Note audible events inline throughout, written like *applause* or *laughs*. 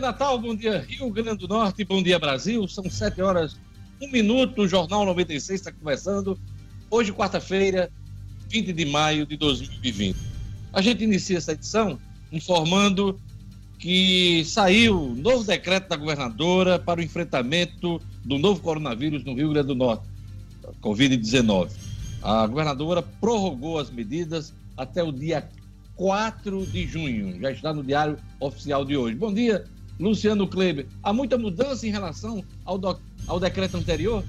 Natal. Bom dia, Rio Grande do Norte. Bom dia, Brasil. São sete horas, um minuto. O Jornal 96 está começando. Hoje, quarta-feira, 20 de maio de 2020. A gente inicia essa edição informando que saiu novo decreto da governadora para o enfrentamento do novo coronavírus no Rio Grande do Norte, Covid-19. A governadora prorrogou as medidas até o dia 4 de junho. Já está no Diário Oficial de hoje. Bom dia, Luciano Kleber. Há muita mudança em relação ao, ao decreto anterior?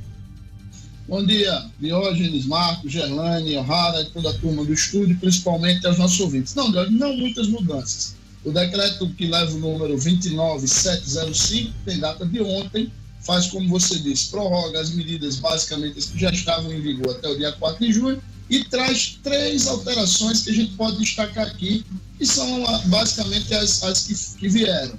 Bom dia, Diógenes, Marcos, Gerlane, O'Hara e toda a turma do estúdio, principalmente aos nossos ouvintes. Não, Diógenes, não muitas mudanças. O decreto que leva o número 29705 tem data de ontem, faz como você disse, prorroga as medidas basicamente que já estavam em vigor até o dia 4 de junho e traz três alterações que a gente pode destacar aqui, que são ah, basicamente as, as que, que vieram.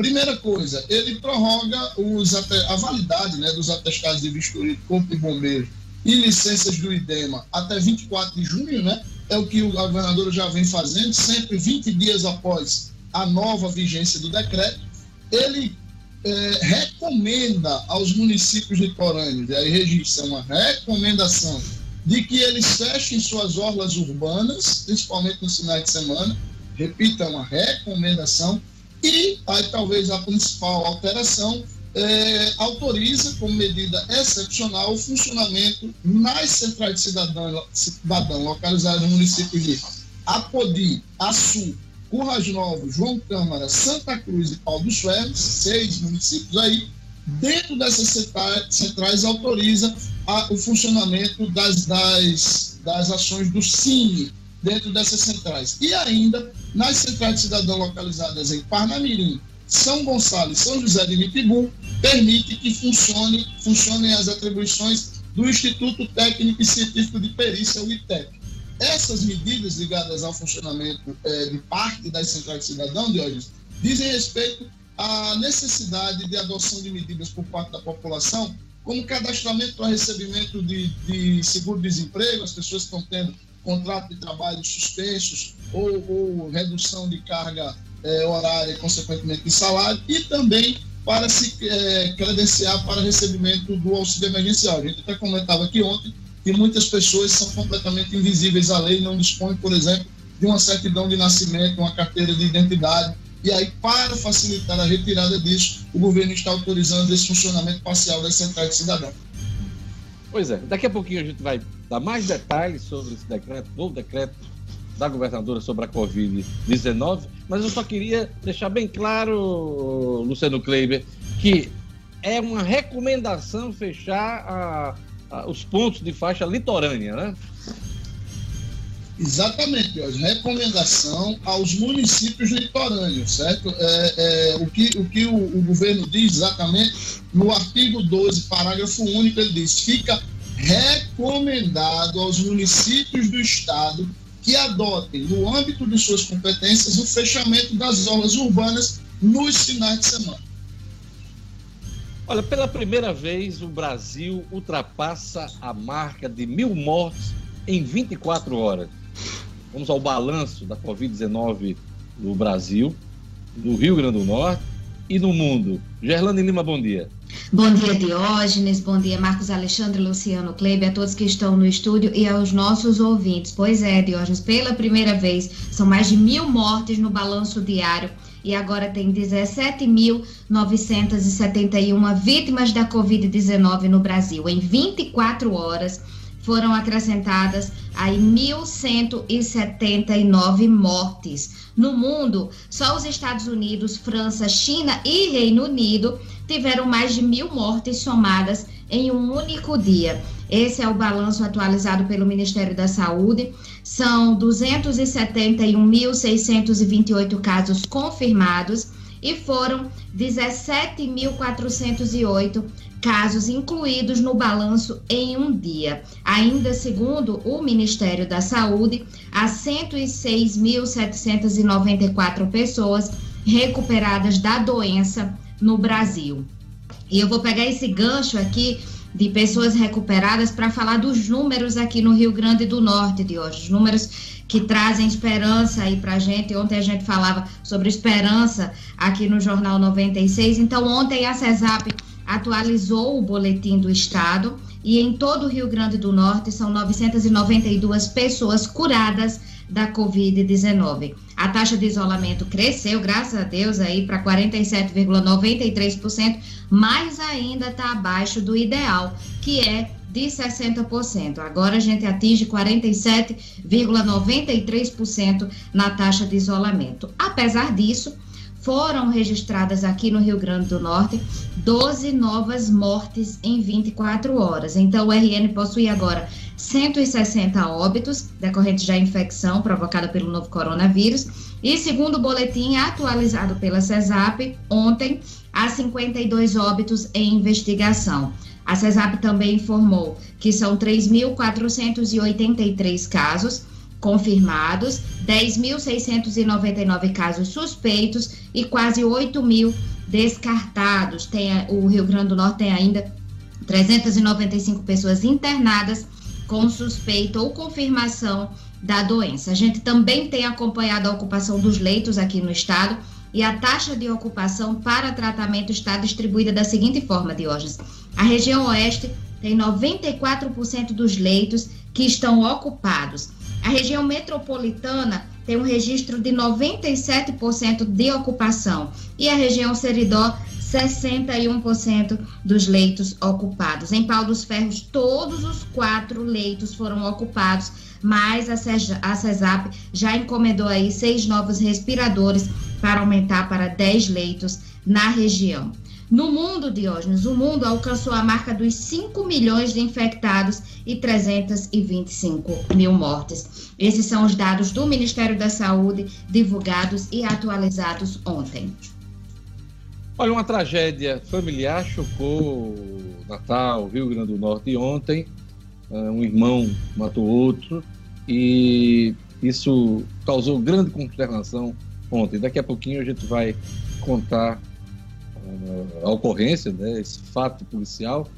Primeira coisa, ele prorroga os, a validade né, dos atestados de vistoria de corpo de bombeiro e licenças do IDEMA até 24 de junho, né? É o que a governadora já vem fazendo, sempre 20 dias após a nova vigência do decreto. Ele é, recomenda aos municípios litorâneos, e aí registra uma recomendação de que eles fechem suas orlas urbanas, principalmente no final de semana. Repita, uma recomendação. E aí talvez a principal alteração é, autoriza, como medida excepcional, o funcionamento nas centrais de cidadão, cidadão localizadas no município de Apodi, Açu, Currais Novos, João Câmara, Santa Cruz e Pau dos Ferros, seis municípios aí, dentro dessas centrais autoriza a, o funcionamento das, das, das ações do Cine dentro dessas centrais. E ainda, nas centrais de cidadão localizadas em Parnamirim, São Gonçalo e São José de Mitibum, permite que funcione, funcionem as atribuições do Instituto Técnico e Científico de Perícia, o ITEP. Essas medidas ligadas ao funcionamento é, de parte das centrais de cidadão, de hoje, dizem respeito à necessidade de adoção de medidas por parte da população como cadastramento para recebimento de, de seguro-desemprego, as pessoas estão tendo contrato de trabalho suspensos ou, ou redução de carga é, horária consequentemente, de salário, e também para se é, credenciar para recebimento do auxílio emergencial. A gente até comentava aqui ontem que muitas pessoas são completamente invisíveis à lei não dispõem, por exemplo, de uma certidão de nascimento, uma carteira de identidade, e aí, para facilitar a retirada disso, o governo está autorizando esse funcionamento parcial das centrais de cidadão. Pois é, daqui a pouquinho a gente vai dar mais detalhes sobre esse decreto, novo decreto da governadora sobre a Covid-19, mas eu só queria deixar bem claro, Luciano Kleiber, que é uma recomendação fechar a, a, os pontos de faixa litorânea, né? Exatamente, Jorge. Recomendação aos municípios litorâneos, certo? É, é, o que, o, que o, o, governo diz exatamente no artigo 12, parágrafo único, ele diz: fica recomendado aos municípios do Estado que adotem, no âmbito de suas competências, o fechamento das obras urbanas nos finais de semana. Olha, pela primeira vez o Brasil ultrapassa a marca de mil mortes em 24 horas. Vamos ao balanço da Covid-19 no Brasil, no Rio Grande do Norte e no mundo. Gerlane Lima, bom dia. Bom dia, Diógenes. Bom dia, Marcos Alexandre, Luciano Kleber, a todos que estão no estúdio e aos nossos ouvintes. Pois é, Diógenes, pela primeira vez, são mais de mil mortes no balanço diário e agora tem 17.971 vítimas da Covid-19 no Brasil. Em 24 horas, foram acrescentadas aí 1.179 mortes. No mundo, só os Estados Unidos, França, China e Reino Unido tiveram mais de mil mortes somadas em um único dia. Esse é o balanço atualizado pelo Ministério da Saúde. São 271.628 casos confirmados e foram 17.408 casos incluídos no balanço em um dia. Ainda segundo o Ministério da Saúde, há 106.794 pessoas recuperadas da doença no Brasil. E eu vou pegar esse gancho aqui de pessoas recuperadas para falar dos números aqui no Rio Grande do Norte de hoje, os números que trazem esperança aí para a gente. Ontem a gente falava sobre esperança aqui no Jornal 96. Então, ontem a CESAP atualizou o boletim do Estado e em todo o Rio Grande do Norte são 992 pessoas curadas da Covid-19. A taxa de isolamento cresceu, graças a Deus, aí para 47,93%, mas ainda está abaixo do ideal, que é de 60%. Agora a gente atinge 47,93% na taxa de isolamento. Apesar disso, foram registradas aqui no Rio Grande do Norte 12 novas mortes em 24 horas. Então, o RN possui agora 160 óbitos decorrentes da infecção provocada pelo novo coronavírus. E segundo o boletim atualizado pela CESAP, ontem, há 52 óbitos em investigação. A CESAP também informou que são 3.483 casos confirmados, 10.699 casos suspeitos e quase 8 mil descartados. Tem, o Rio Grande do Norte tem ainda 395 pessoas internadas com suspeita ou confirmação da doença. A gente também tem acompanhado a ocupação dos leitos aqui no estado e a taxa de ocupação para tratamento está distribuída da seguinte forma, Diógenes. A região oeste tem 94% dos leitos que estão ocupados. A região metropolitana tem um registro de 97% de ocupação e a região Seridó 61% dos leitos ocupados. Em Pau dos Ferros, todos os quatro leitos foram ocupados, mas a CESAP já encomendou aí seis novos respiradores para aumentar para 10 leitos na região. No mundo, Diógenes, o mundo alcançou a marca dos 5 milhões de infectados e 325 mil mortes. Esses são os dados do Ministério da Saúde, divulgados e atualizados ontem. Olha, uma tragédia familiar chocou Natal, Rio Grande do Norte ontem. Ah, um irmão matou outro e isso causou grande consternação ontem. Daqui a pouquinho a gente vai contar uh, a ocorrência, né, esse fato policial,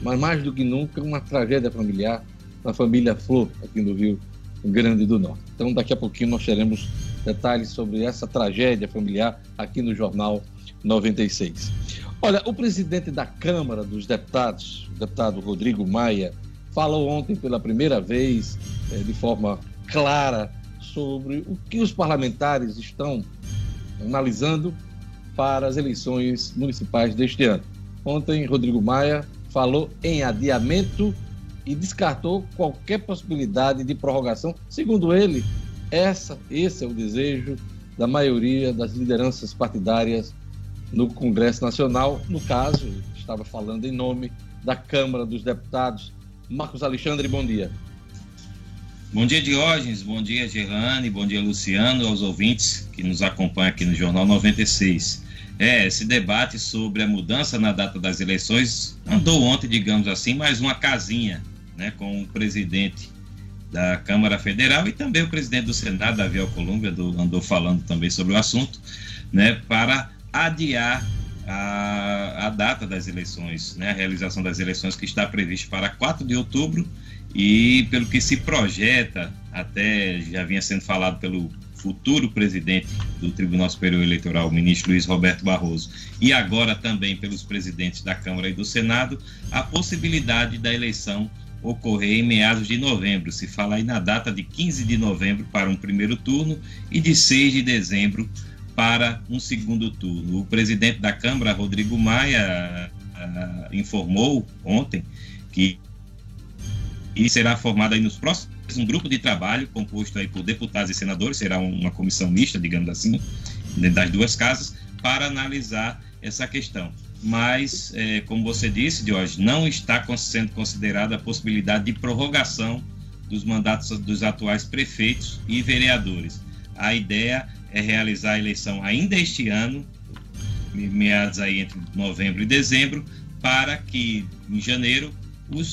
mas mais do que nunca uma tragédia familiar na família Flor, aqui no Rio Grande do Norte. Então, daqui a pouquinho nós teremos detalhes sobre essa tragédia familiar aqui no Jornal 96. Olha, o presidente da Câmara dos Deputados, o deputado Rodrigo Maia, falou ontem pela primeira vez, eh, de forma clara, sobre o que os parlamentares estão analisando para as eleições municipais deste ano. Ontem, Rodrigo Maia falou em adiamento e descartou qualquer possibilidade de prorrogação. Segundo ele, essa, esse é o desejo da maioria das lideranças partidárias no Congresso Nacional. No caso, estava falando em nome da Câmara dos Deputados. Marcos Alexandre, bom dia. Bom dia, Diógenes. Bom dia, Gerlane. Bom dia, Luciano, aos ouvintes que nos acompanham aqui no Jornal 96. É, esse debate sobre a mudança na data das eleições andou ontem, digamos assim, mais uma casinha, né, com o presidente da Câmara Federal e também o presidente do Senado, Davi Alcolumbre, andou falando também sobre o assunto, né, para adiar a, a data das eleições, né, a realização das eleições que está prevista para 4 de outubro e pelo que se projeta, até já vinha sendo falado pelo futuro presidente do Tribunal Superior Eleitoral, o ministro Luiz Roberto Barroso, e agora também pelos presidentes da Câmara e do Senado, a possibilidade da eleição ocorrer em meados de novembro. Se fala aí na data de 15 de novembro para um primeiro turno e de 6 de dezembro para um segundo turno. O presidente da Câmara, Rodrigo Maia, uh, informou ontem que e será formado aí nos próximos um grupo de trabalho composto aí por deputados e senadores, será uma comissão mista, digamos assim, das duas casas, para analisar essa questão. Mas, é, como você disse, Jorge, não está sendo considerada a possibilidade de prorrogação dos mandatos dos atuais prefeitos e vereadores. A ideia é realizar a eleição ainda este ano, meados aí entre novembro e dezembro, para que em janeiro os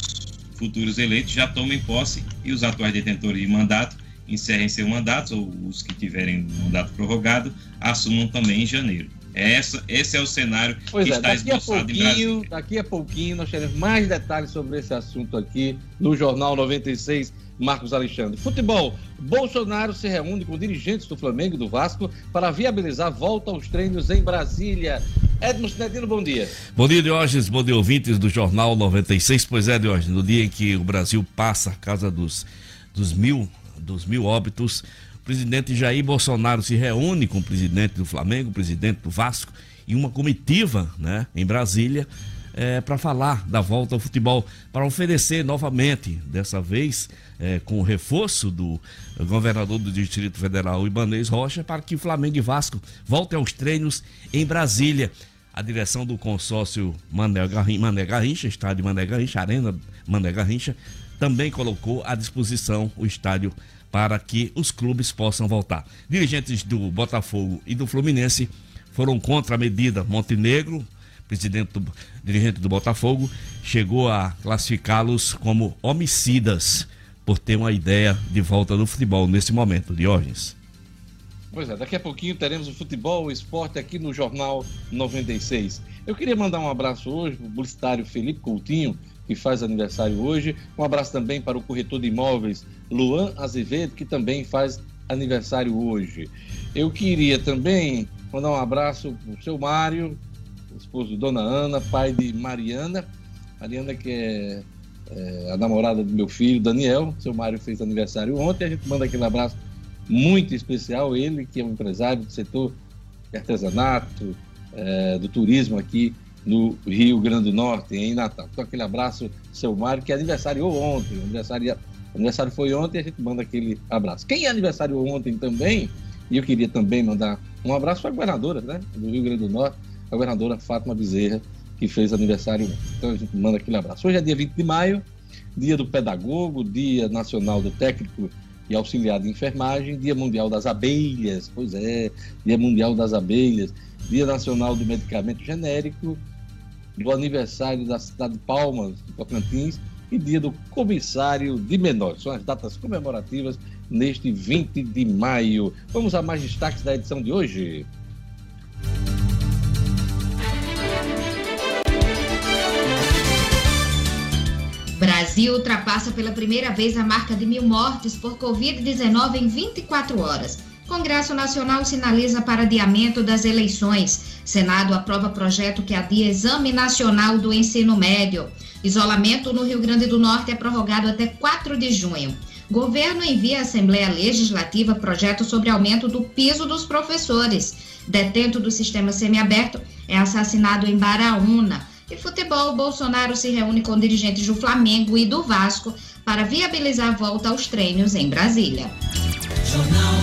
futuros eleitos já tomem posse e os atuais detentores de mandato encerrem seu mandato, ou os que tiverem mandato prorrogado, assumam também em janeiro. É essa, esse é o cenário pois que é, está daqui a pouquinho, Daqui a pouquinho nós teremos mais detalhes sobre esse assunto aqui no Jornal 96, Marcos Alexandre. Futebol. Bolsonaro se reúne com dirigentes do Flamengo e do Vasco para viabilizar a volta aos treinos em Brasília. Edmo Cinedino, bom dia. Bom dia, Diógenes. Bom dia, ouvintes do Jornal 96. Pois é, Diógenes, no dia em que o Brasil passa a casa dos, dos, mil, dos mil óbitos, presidente Jair Bolsonaro se reúne com o presidente do Flamengo, o presidente do Vasco, e uma comitiva né, em Brasília é, para falar da volta ao futebol, para oferecer novamente, dessa vez é, com o reforço do governador do Distrito Federal, Ibanez Rocha, para que Flamengo e Vasco voltem aos treinos em Brasília. A direção do consórcio Mané Garrincha, Mané Garrincha, estádio Mané Garrincha, Arena Mané Garrincha, também colocou à disposição o estádio para que os clubes possam voltar. Dirigentes do Botafogo e do Fluminense foram contra a medida. Montenegro, presidente do, dirigente do Botafogo, chegou a classificá-los como homicidas por ter uma ideia de volta do futebol nesse momento, Diógenes. Pois é, daqui a pouquinho teremos o futebol, o esporte aqui no Jornal 96. Eu queria mandar um abraço hoje para o publicitário Felipe Coutinho, que faz aniversário hoje. Um abraço também para o corretor de imóveis Luan Azevedo, que também faz aniversário hoje. Eu queria também mandar um abraço para o seu Mário, esposo de Dona Ana, pai de Mariana. Mariana, que é, é, a namorada do meu filho, Daniel. Seu Mário fez aniversário ontem. A gente manda aquele abraço muito especial. Ele, que é um empresário do setor de artesanato, é, do turismo aqui no Rio Grande do Norte, em Natal. Então, aquele abraço, seu Mário, que aniversariou ontem. Aniversário, aniversário foi ontem, a gente manda aquele abraço. Quem aniversariou ontem também, e eu queria também mandar um abraço a governadora né, do Rio Grande do Norte, a governadora Fátima Bezerra, que fez aniversário ontem. Então, a gente manda aquele abraço. Hoje é dia 20 de maio, dia do pedagogo, dia nacional do técnico e auxiliar de enfermagem, Dia Mundial das Abelhas, pois é, Dia Mundial das Abelhas, Dia Nacional do Medicamento Genérico, do aniversário da cidade de Palmas, de Tocantins, e Dia do Comissário de Menores. São as datas comemorativas neste 20 de maio. Vamos a mais destaques da edição de hoje. Brasil ultrapassa pela primeira vez a marca de mil mortes por Covid-19 em 24 horas. Congresso Nacional sinaliza para adiamento das eleições. Senado aprova projeto que adia Exame Nacional do Ensino Médio. Isolamento no Rio Grande do Norte é prorrogado até 4 de junho. Governo envia à Assembleia Legislativa projeto sobre aumento do piso dos professores. Detento do sistema semiaberto é assassinado em Baraúna. E futebol, Bolsonaro se reúne com dirigentes do Flamengo e do Vasco para viabilizar a volta aos treinos em Brasília. Jornal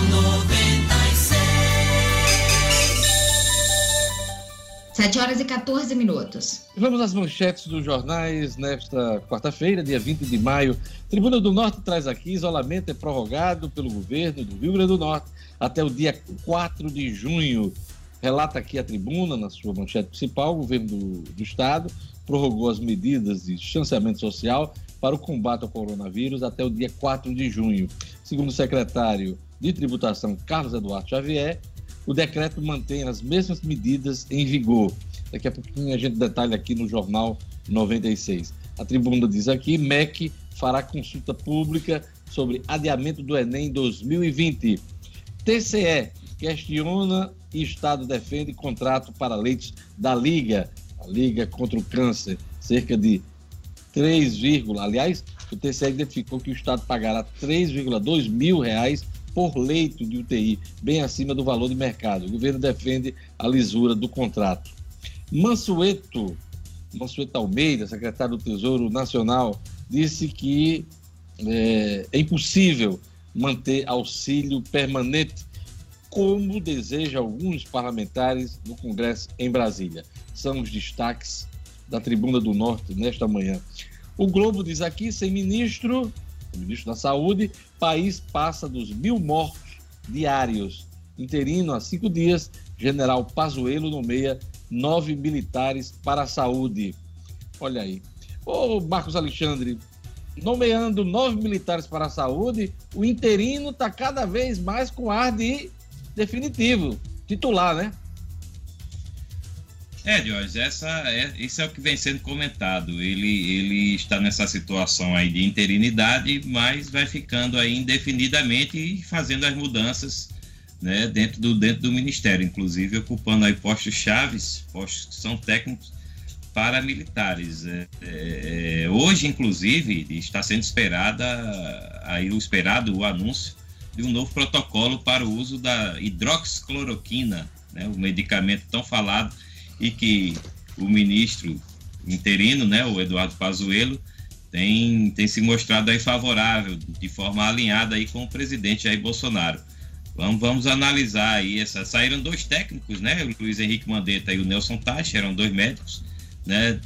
7 horas e 14 minutos. Vamos às manchetes dos jornais nesta quarta-feira, dia 20 de maio. Tribuna do Norte traz aqui: isolamento é prorrogado pelo governo do Rio Grande do Norte até o dia 4 de junho. Relata aqui a tribuna, na sua manchete principal, o governo do, do Estado prorrogou as medidas de distanciamento social para o combate ao coronavírus até o dia 4 de junho. Segundo o secretário de Tributação, Carlos Eduardo Xavier, o decreto mantém as mesmas medidas em vigor. Daqui a pouquinho a gente detalha aqui no Jornal 96. A tribuna diz aqui: MEC fará consulta pública sobre adiamento do Enem 2020. TCE questiona e Estado defende contrato para leitos da Liga, a Liga contra o Câncer, cerca de 3, aliás, o TCE identificou que o Estado pagará 3,2 mil reais por leito de UTI, bem acima do valor de mercado. O governo defende a lisura do contrato. Mansueto, Mansueto Almeida, secretário do Tesouro Nacional, disse que é, é impossível manter auxílio permanente como deseja alguns parlamentares no Congresso em Brasília. São os destaques da Tribuna do Norte nesta manhã. O Globo diz aqui, sem ministro, o ministro da Saúde, país passa dos mil mortos diários. Interino há cinco dias, general Pazuello nomeia nove militares para a saúde. Olha aí. Ô Marcos Alexandre, nomeando nove militares para a saúde, o interino está cada vez mais com ar de definitivo, titular, né? É, Jorge, essa é, isso é o que vem sendo comentado. Ele, ele está nessa situação aí de interinidade, mas vai ficando aí indefinidamente e fazendo as mudanças né, dentro, do, dentro do Ministério, inclusive ocupando aí postos chaves, postos que são técnicos paramilitares. É, é, é hoje, inclusive, está sendo esperada aí o esperado o anúncio de um novo protocolo para o uso da hidroxicloroquina, né, o medicamento tão falado e que o ministro interino, né, o Eduardo Pazuello, tem, tem se mostrado aí favorável, de forma alinhada aí com o presidente Jair Bolsonaro. Vamos, vamos analisar aí essa. Saíram dois técnicos, né? O Luiz Henrique Mandetta e o Nelson Tachi, eram dois médicos, né?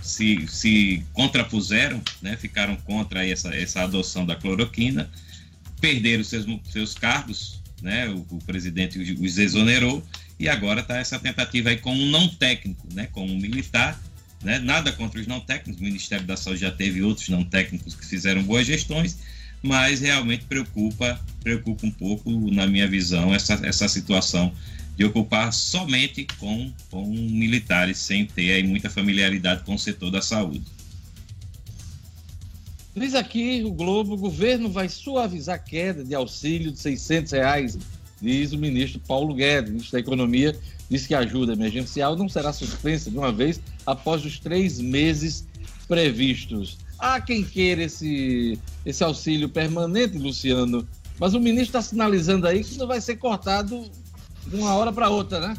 Se, se contrapuseram, né? Ficaram contra essa, essa adoção da cloroquina, perderam seus, seus cargos, né? O, o presidente os exonerou e agora está essa tentativa aí com um não técnico, né, com um militar, né, nada contra os não técnicos, o Ministério da Saúde já teve outros não técnicos que fizeram boas gestões, mas realmente preocupa, preocupa um pouco, na minha visão, essa, essa situação de ocupar somente com, com militares, sem ter aí muita familiaridade com o setor da saúde. Diz aqui o Globo, o governo vai suavizar a queda de auxílio de 600 reais diz o ministro Paulo Guedes, ministro da Economia, diz que a ajuda emergencial não será suspensa de uma vez após os três meses previstos. Há quem queira esse, esse auxílio permanente, Luciano, mas o ministro está sinalizando aí que não vai ser cortado de uma hora para outra, né?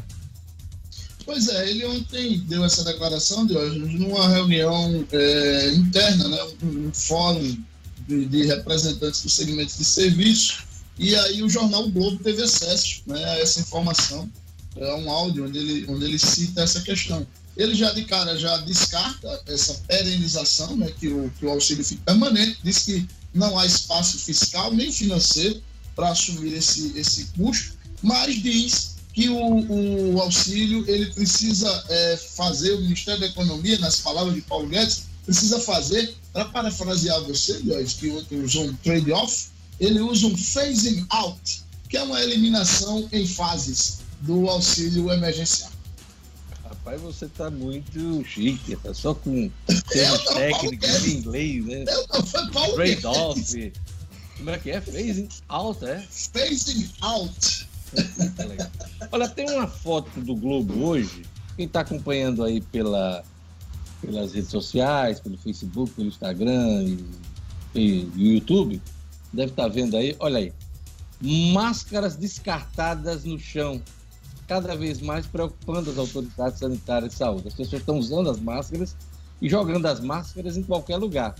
Pois é, ele ontem deu essa declaração de hoje numa reunião é, interna, né, um, um fórum de, de representantes do segmento de serviço, e aí o jornal o Globo teve acesso né, a essa informação. É um áudio onde ele, onde ele cita essa questão. Ele já de cara já descarta essa perenização, né, que, o, que o auxílio fique permanente, diz que não há espaço fiscal nem financeiro para assumir esse, esse custo, mas diz que o, o auxílio ele precisa é, fazer, o Ministério da Economia, nas palavras de Paulo Guedes, precisa fazer, para parafrasear você, Jorge, que ontem usou um trade-off, ele usa um phasing out, que é uma eliminação em fases do auxílio emergencial. Rapaz, você tá muito chique, tá só com *laughs* termos técnicos em inglês, né? Eu não, foi Paulo Trade-off. Como é que é? Phasing out, é? Phasing out. Olha, tem uma foto do Globo hoje. Quem está acompanhando aí pela, pelas redes sociais, pelo Facebook, pelo Instagram e, e YouTube, deve estar tá vendo aí, olha aí, máscaras descartadas no chão, cada vez mais preocupando as autoridades sanitárias de saúde. As pessoas estão usando as máscaras e jogando as máscaras em qualquer lugar.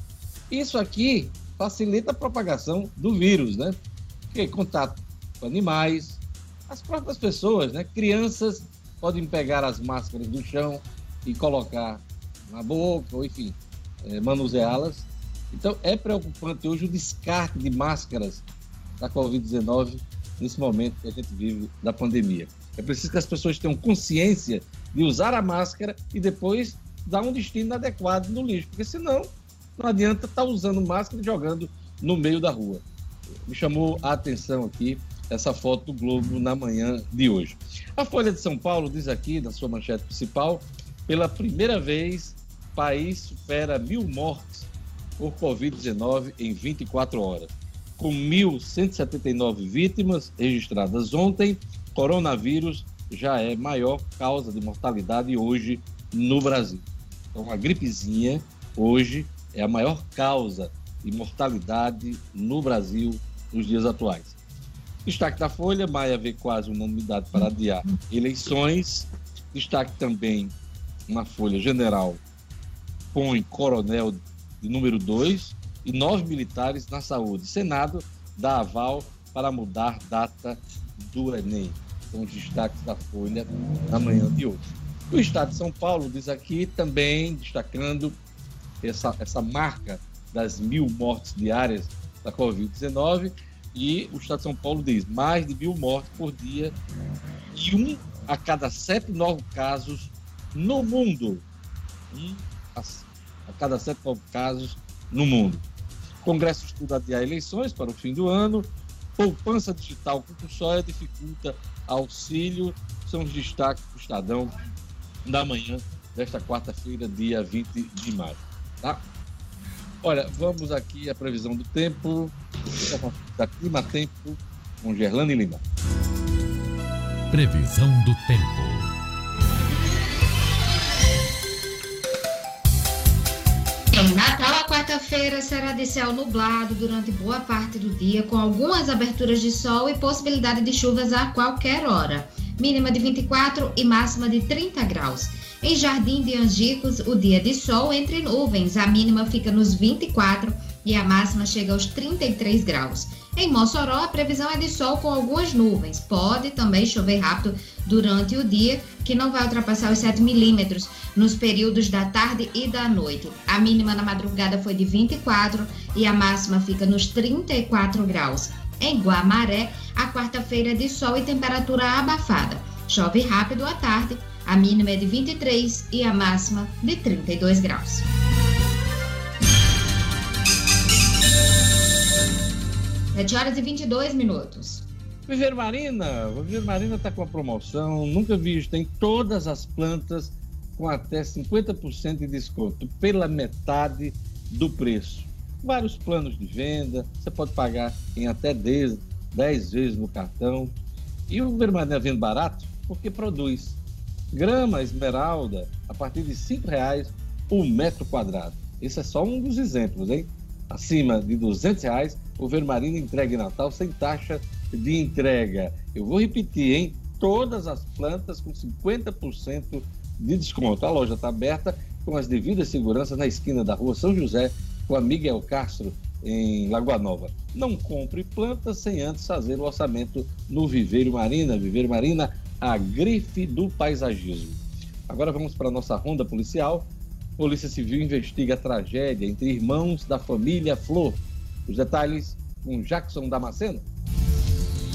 Isso aqui facilita a propagação do vírus, né? Porque contato com animais, as próprias pessoas, né? Crianças podem pegar as máscaras do chão e colocar na boca, ou enfim, é, manuseá-las então, é preocupante hoje o descarte de máscaras da Covid-19 nesse momento que a gente vive da pandemia. É preciso que as pessoas tenham consciência de usar a máscara e depois dar um destino adequado no lixo, porque senão não adianta estar tá usando máscara e jogando no meio da rua. Me chamou a atenção aqui essa foto do Globo na manhã de hoje. A Folha de São Paulo diz aqui, na sua manchete principal, pela primeira vez, país supera mil mortes por Covid-19 em 24 horas. Com 1.179 vítimas registradas ontem, coronavírus já é maior causa de mortalidade hoje no Brasil. Então, a gripezinha hoje é a maior causa de mortalidade no Brasil nos dias atuais. Destaque da Folha, Maia vê quase unanimidade para adiar eleições. Destaque também na Folha General, põe coronel de número 2 e nove militares na saúde. Senado dá aval para mudar data do Enem. São os destaques da Folha na manhã de hoje. O Estado de São Paulo diz aqui também, destacando essa, essa marca das mil mortes diárias da Covid-19, e o Estado de São Paulo diz mais de mil mortes por dia e um a cada sete novos casos no mundo. Um a a cada sete casos no mundo. O Congresso estuda adiar eleições para o fim do ano. Poupança digital compulsória dificulta auxílio. São os destaques do Estadão da manhã desta quarta-feira, dia 20 de maio. Tá? Olha, vamos aqui à previsão do tempo, da Clima Tempo, com Gerlane Lima. Previsão do tempo. Em Natal, a quarta-feira será de céu nublado durante boa parte do dia, com algumas aberturas de sol e possibilidade de chuvas a qualquer hora. Mínima de 24 e máxima de 30 graus. Em Jardim de Angicos, o dia de sol entre nuvens, a mínima fica nos 24 e a máxima chega aos 33 graus. Em Mossoró, a previsão é de sol com algumas nuvens. Pode também chover rápido durante o dia, que não vai ultrapassar os 7 milímetros nos períodos da tarde e da noite. A mínima na madrugada foi de 24 e a máxima fica nos 34 graus. Em Guamaré, a quarta-feira é de sol e temperatura abafada. Chove rápido à tarde, a mínima é de 23 e a máxima de 32 graus. Sete horas e 22 minutos. Viver Marina, Viver Marina está com a promoção, nunca visto, tem todas as plantas com até 50% de desconto, pela metade do preço. Vários planos de venda, você pode pagar em até 10, 10 vezes no cartão. E o Viver Marina vende barato porque produz. Grama esmeralda a partir de R$ reais o metro quadrado. Esse é só um dos exemplos, hein? Acima de R$ reais, o Vermarina entrega Natal sem taxa de entrega. Eu vou repetir, hein? Todas as plantas com 50% de desconto. A loja está aberta com as devidas seguranças na esquina da rua São José com a Miguel Castro, em Lagoa Nova. Não compre plantas sem antes fazer o orçamento no Viveiro Marina. Viveiro Marina, a grife do paisagismo. Agora vamos para a nossa ronda policial. Polícia Civil investiga a tragédia entre irmãos da família Flor. Os detalhes com Jackson Damasceno.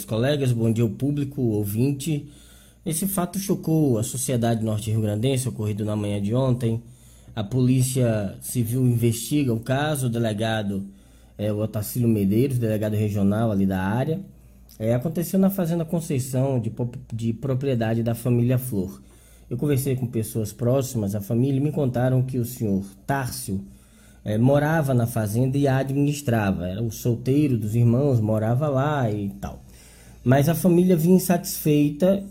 meus colegas, bom dia ao público, ouvinte. Esse fato chocou a sociedade norte-rio-grandense, ocorrido na manhã de ontem. A Polícia Civil investiga o caso, o delegado é, o Otacílio Medeiros, delegado regional ali da área. É, aconteceu na Fazenda Conceição, de, de propriedade da família Flor. Eu conversei com pessoas próximas à família e me contaram que o senhor Tárcio eh, morava na fazenda e a administrava. Era o solteiro dos irmãos, morava lá e tal. Mas a família vinha insatisfeita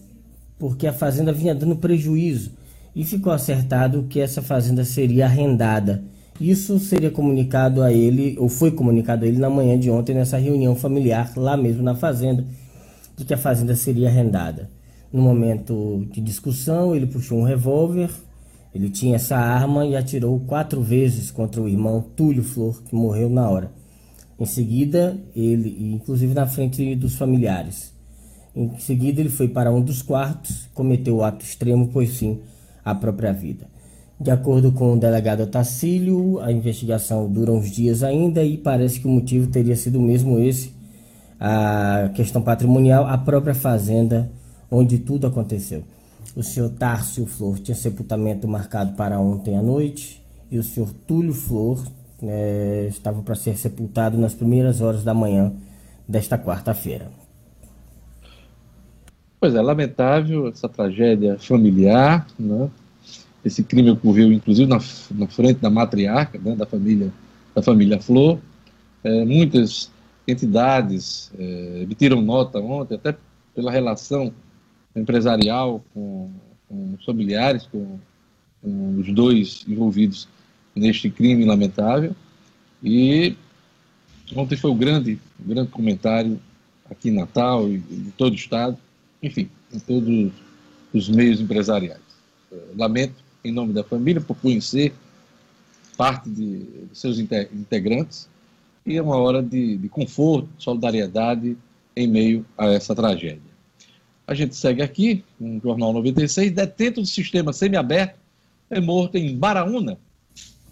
porque a fazenda vinha dando prejuízo e ficou acertado que essa fazenda seria arrendada. Isso seria comunicado a ele, ou foi comunicado a ele na manhã de ontem, nessa reunião familiar, lá mesmo na fazenda, de que a fazenda seria arrendada. No momento de discussão, ele puxou um revólver, ele tinha essa arma e atirou quatro vezes contra o irmão Túlio Flor, que morreu na hora. Em seguida, ele, inclusive na frente dos familiares. Em seguida, ele foi para um dos quartos, cometeu o ato extremo, pôs fim à própria vida. De acordo com o delegado Otacílio, a investigação dura uns dias ainda e parece que o motivo teria sido mesmo esse, a questão patrimonial, a própria fazenda onde tudo aconteceu. O senhor Tárcio Flor tinha sepultamento marcado para ontem à noite e o senhor Túlio Flor eh, estava para ser sepultado nas primeiras horas da manhã desta quarta-feira. Pois é, lamentável essa tragédia familiar, né? Esse crime ocorreu, inclusive, na, na frente da matriarca, né, da família da família Flor. É, muitas entidades é, emitiram nota ontem, até pela relação empresarial com, com os familiares, com, com os dois envolvidos neste crime lamentável. E ontem foi o grande, grande comentário aqui em Natal e em todo o estado, enfim, em todos os meios empresariais. Eh, Lamento em nome da família por conhecer parte de, seus inte- integrantes e é uma hora de, de conforto, solidariedade em meio a essa tragédia. A gente segue aqui, no Jornal 96, detento do sistema semiaberto é morto em Baraúna.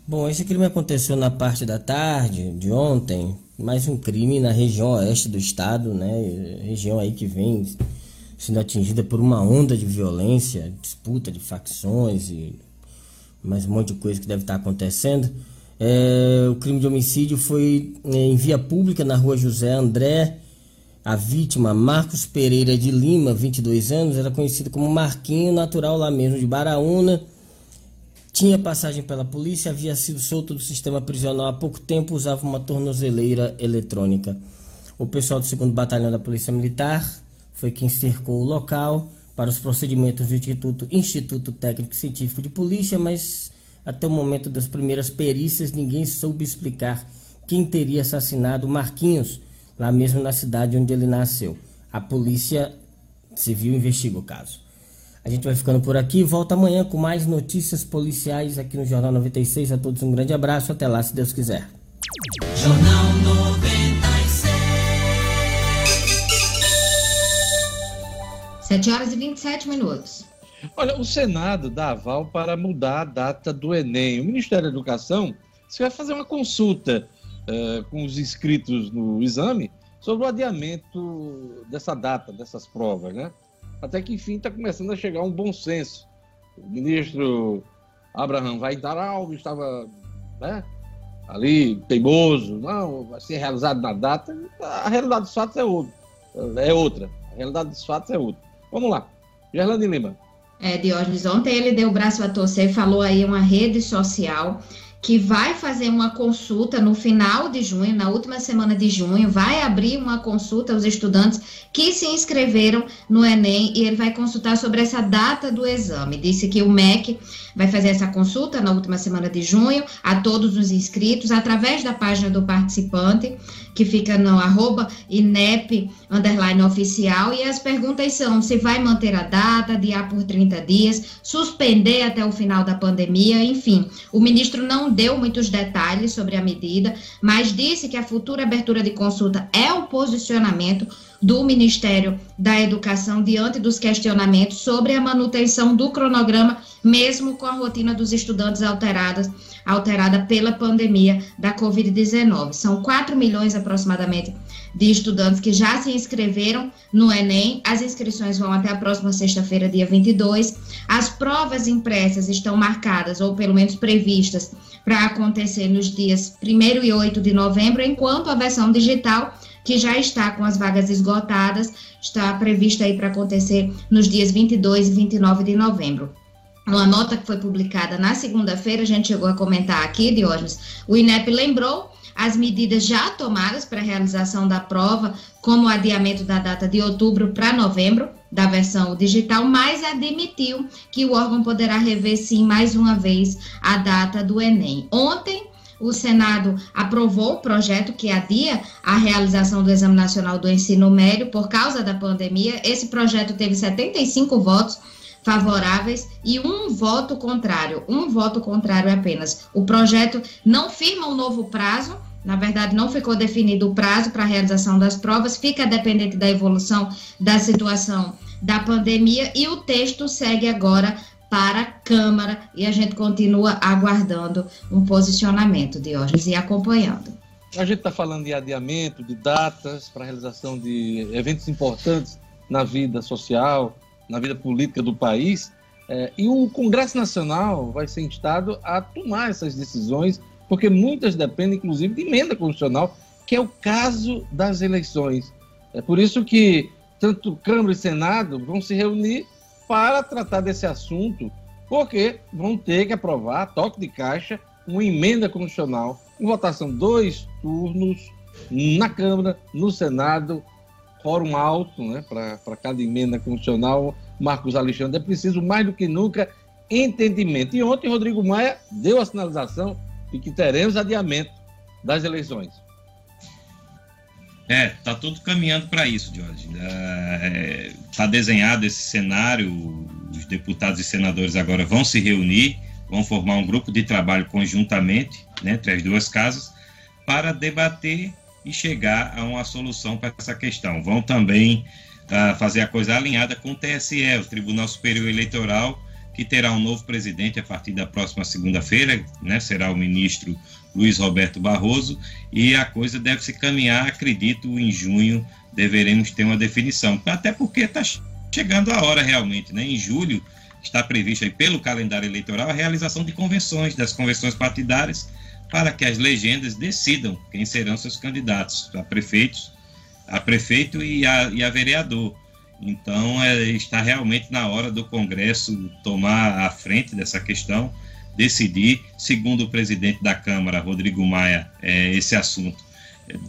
Bom, esse crime aconteceu na parte da tarde de ontem, mais um crime na região oeste do estado, né? Região aí que vem sendo atingida por uma onda de violência, disputa de facções e mais um monte de coisa que deve estar acontecendo. É, o crime de homicídio foi é, em via pública na rua José André. A vítima, Marcos Pereira de Lima, 22 anos, era conhecido como Marquinho, natural lá mesmo de Baraúna. Tinha passagem pela polícia, havia sido solto do sistema prisional há pouco tempo, usava uma tornozeleira eletrônica. O pessoal do 2 Batalhão da Polícia Militar foi quem cercou o local para os procedimentos do Instituto, Instituto Técnico Científico de Polícia, mas até o momento das primeiras perícias ninguém soube explicar quem teria assassinado Marquinhos, lá mesmo na cidade onde ele nasceu. A Polícia Civil investiga o caso. A gente vai ficando por aqui. Volta amanhã com mais notícias policiais aqui no Jornal 96. A todos um grande abraço. Até lá, se Deus quiser. Jornal 96. 7 horas e 27 minutos. Olha, o Senado dá aval para mudar a data do Enem. O Ministério da Educação você vai fazer uma consulta eh, com os inscritos no exame sobre o adiamento dessa data, dessas provas, né? Até que, enfim, está começando a chegar um bom senso. O ministro Abraham Weidaral estava né, ali teimoso, não, vai ser realizado na data. A realidade dos fatos é outra. É outra. A realidade dos fatos é outra. Vamos lá. Gerlane Lima. É, Diógenes, ontem ele deu o braço a torcer falou aí uma rede social que vai fazer uma consulta no final de junho, na última semana de junho, vai abrir uma consulta aos estudantes que se inscreveram no Enem e ele vai consultar sobre essa data do exame. Disse que o MEC vai fazer essa consulta na última semana de junho a todos os inscritos através da página do participante, que fica no arroba INEP underline oficial, e as perguntas são se vai manter a data, adiar por 30 dias, suspender até o final da pandemia, enfim. O ministro não deu muitos detalhes sobre a medida, mas disse que a futura abertura de consulta é o posicionamento do Ministério da Educação diante dos questionamentos sobre a manutenção do cronograma, mesmo com a rotina dos estudantes alteradas, alterada pela pandemia da Covid-19. São 4 milhões aproximadamente de estudantes que já se inscreveram no Enem. As inscrições vão até a próxima sexta-feira, dia 22. As provas impressas estão marcadas, ou pelo menos previstas, para acontecer nos dias 1 e 8 de novembro, enquanto a versão digital que já está com as vagas esgotadas, está prevista aí para acontecer nos dias 22 e 29 de novembro. Uma nota que foi publicada na segunda-feira, a gente chegou a comentar aqui, Diógenes, o INEP lembrou as medidas já tomadas para a realização da prova, como o adiamento da data de outubro para novembro, da versão digital, mas admitiu que o órgão poderá rever sim mais uma vez a data do Enem. Ontem, o Senado aprovou o projeto que adia a realização do Exame Nacional do Ensino Médio por causa da pandemia. Esse projeto teve 75 votos favoráveis e um voto contrário. Um voto contrário apenas. O projeto não firma um novo prazo. Na verdade, não ficou definido o prazo para a realização das provas, fica dependente da evolução da situação da pandemia e o texto segue agora para a Câmara e a gente continua aguardando um posicionamento, Diógenes, e acompanhando. A gente está falando de adiamento, de datas para realização de eventos importantes na vida social, na vida política do país, é, e o Congresso Nacional vai ser instado a tomar essas decisões, porque muitas dependem, inclusive, de emenda constitucional, que é o caso das eleições. É por isso que tanto Câmara e Senado vão se reunir para tratar desse assunto, porque vão ter que aprovar, toque de caixa, uma emenda constitucional em votação dois turnos na Câmara, no Senado, fórum alto, né, para cada emenda constitucional. Marcos Alexandre, é preciso mais do que nunca entendimento. E ontem Rodrigo Maia deu a sinalização de que teremos adiamento das eleições. É, tá tudo caminhando para isso, Jorge. É, tá desenhado esse cenário, os deputados e senadores agora vão se reunir, vão formar um grupo de trabalho conjuntamente, né, entre as duas casas, para debater e chegar a uma solução para essa questão. Vão também a fazer a coisa alinhada com o TSE, o Tribunal Superior Eleitoral, que terá um novo presidente a partir da próxima segunda-feira, né? Será o ministro Luiz Roberto Barroso, e a coisa deve se caminhar, acredito, em junho deveremos ter uma definição. Até porque está chegando a hora realmente, né? Em julho está prevista pelo calendário eleitoral a realização de convenções, das convenções partidárias, para que as legendas decidam quem serão seus candidatos a prefeitos, a prefeito e a, e a vereador. Então, é, está realmente na hora do Congresso tomar a frente dessa questão, decidir, segundo o presidente da Câmara, Rodrigo Maia, é, esse assunto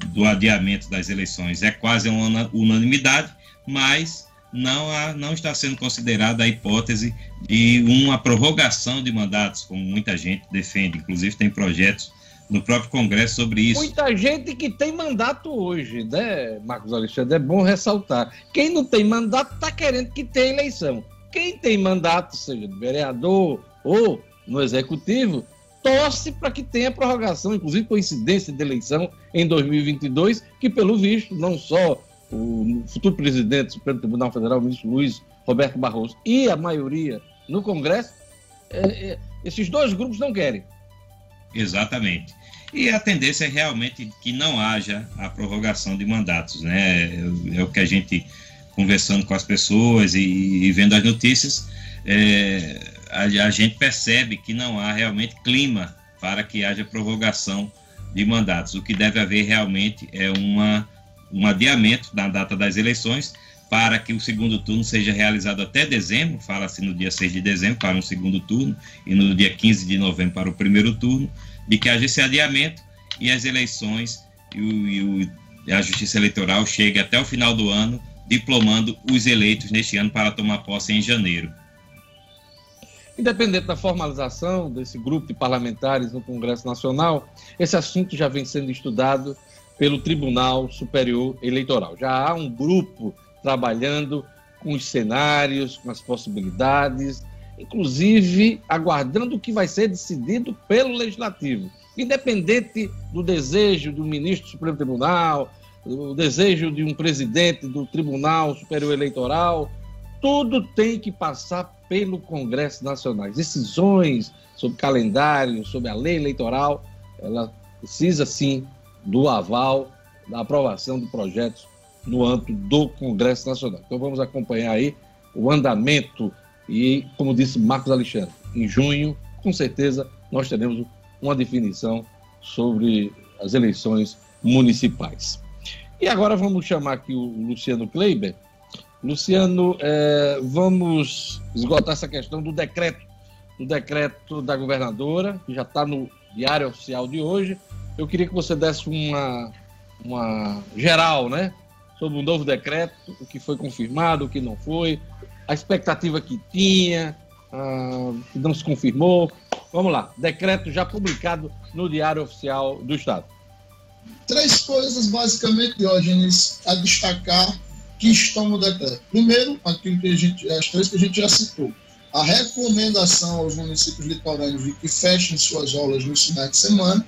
do adiamento das eleições é quase uma unanimidade, mas não, há, não está sendo considerada a hipótese de uma prorrogação de mandatos, como muita gente defende. Inclusive, tem projetos no próprio Congresso sobre isso. Muita gente que tem mandato hoje, né, Marcos Alexandre? É bom ressaltar. Quem não tem mandato está querendo que tenha eleição. Quem tem mandato, seja de vereador ou no executivo, torce para que tenha prorrogação, inclusive coincidência de eleição em 2022, que pelo visto não só o futuro presidente do Supremo Tribunal Federal, o ministro Luiz Roberto Barroso, e a maioria no Congresso, é, é, esses dois grupos não querem. Exatamente. E a tendência é realmente que não haja a prorrogação de mandatos, né? É, é o que a gente, conversando com as pessoas e, e vendo as notícias, é, a, a gente percebe que não há realmente clima para que haja prorrogação de mandatos. O que deve haver realmente é uma um adiamento da data das eleições para que o segundo turno seja realizado até dezembro, fala-se no dia 6 de dezembro para um segundo turno e no dia 15 de novembro para o primeiro turno, de que haja esse adiamento e as eleições e, o, e o, a Justiça Eleitoral chegue até o final do ano, diplomando os eleitos neste ano para tomar posse em janeiro. Independente da formalização desse grupo de parlamentares no Congresso Nacional, esse assunto já vem sendo estudado pelo Tribunal Superior Eleitoral. Já há um grupo trabalhando com os cenários, com as possibilidades, inclusive aguardando o que vai ser decidido pelo Legislativo. Independente do desejo do ministro do Supremo Tribunal, do desejo de um presidente do Tribunal Superior Eleitoral, tudo tem que passar pelo Congresso Nacional. Decisões sobre calendário, sobre a lei eleitoral, ela precisa sim do aval, da aprovação de projetos no âmbito do Congresso Nacional. Então vamos acompanhar aí o andamento e, como disse Marcos Alexandre, em junho, com certeza, nós teremos uma definição sobre as eleições municipais. E agora vamos chamar aqui o Luciano Kleiber. Luciano, é, vamos esgotar essa questão do decreto, do decreto da governadora, que já está no Diário Oficial de hoje, eu queria que você desse uma, uma geral, né? Sobre o novo decreto, o que foi confirmado, o que não foi, a expectativa que tinha, uh, que não se confirmou. Vamos lá, decreto já publicado no Diário Oficial do Estado. Três coisas, basicamente, Diógenes, a destacar que estão no decreto. Primeiro, aquilo que a gente, as três que a gente já citou. A recomendação aos municípios litorâneos de que fechem suas aulas nos finais de semana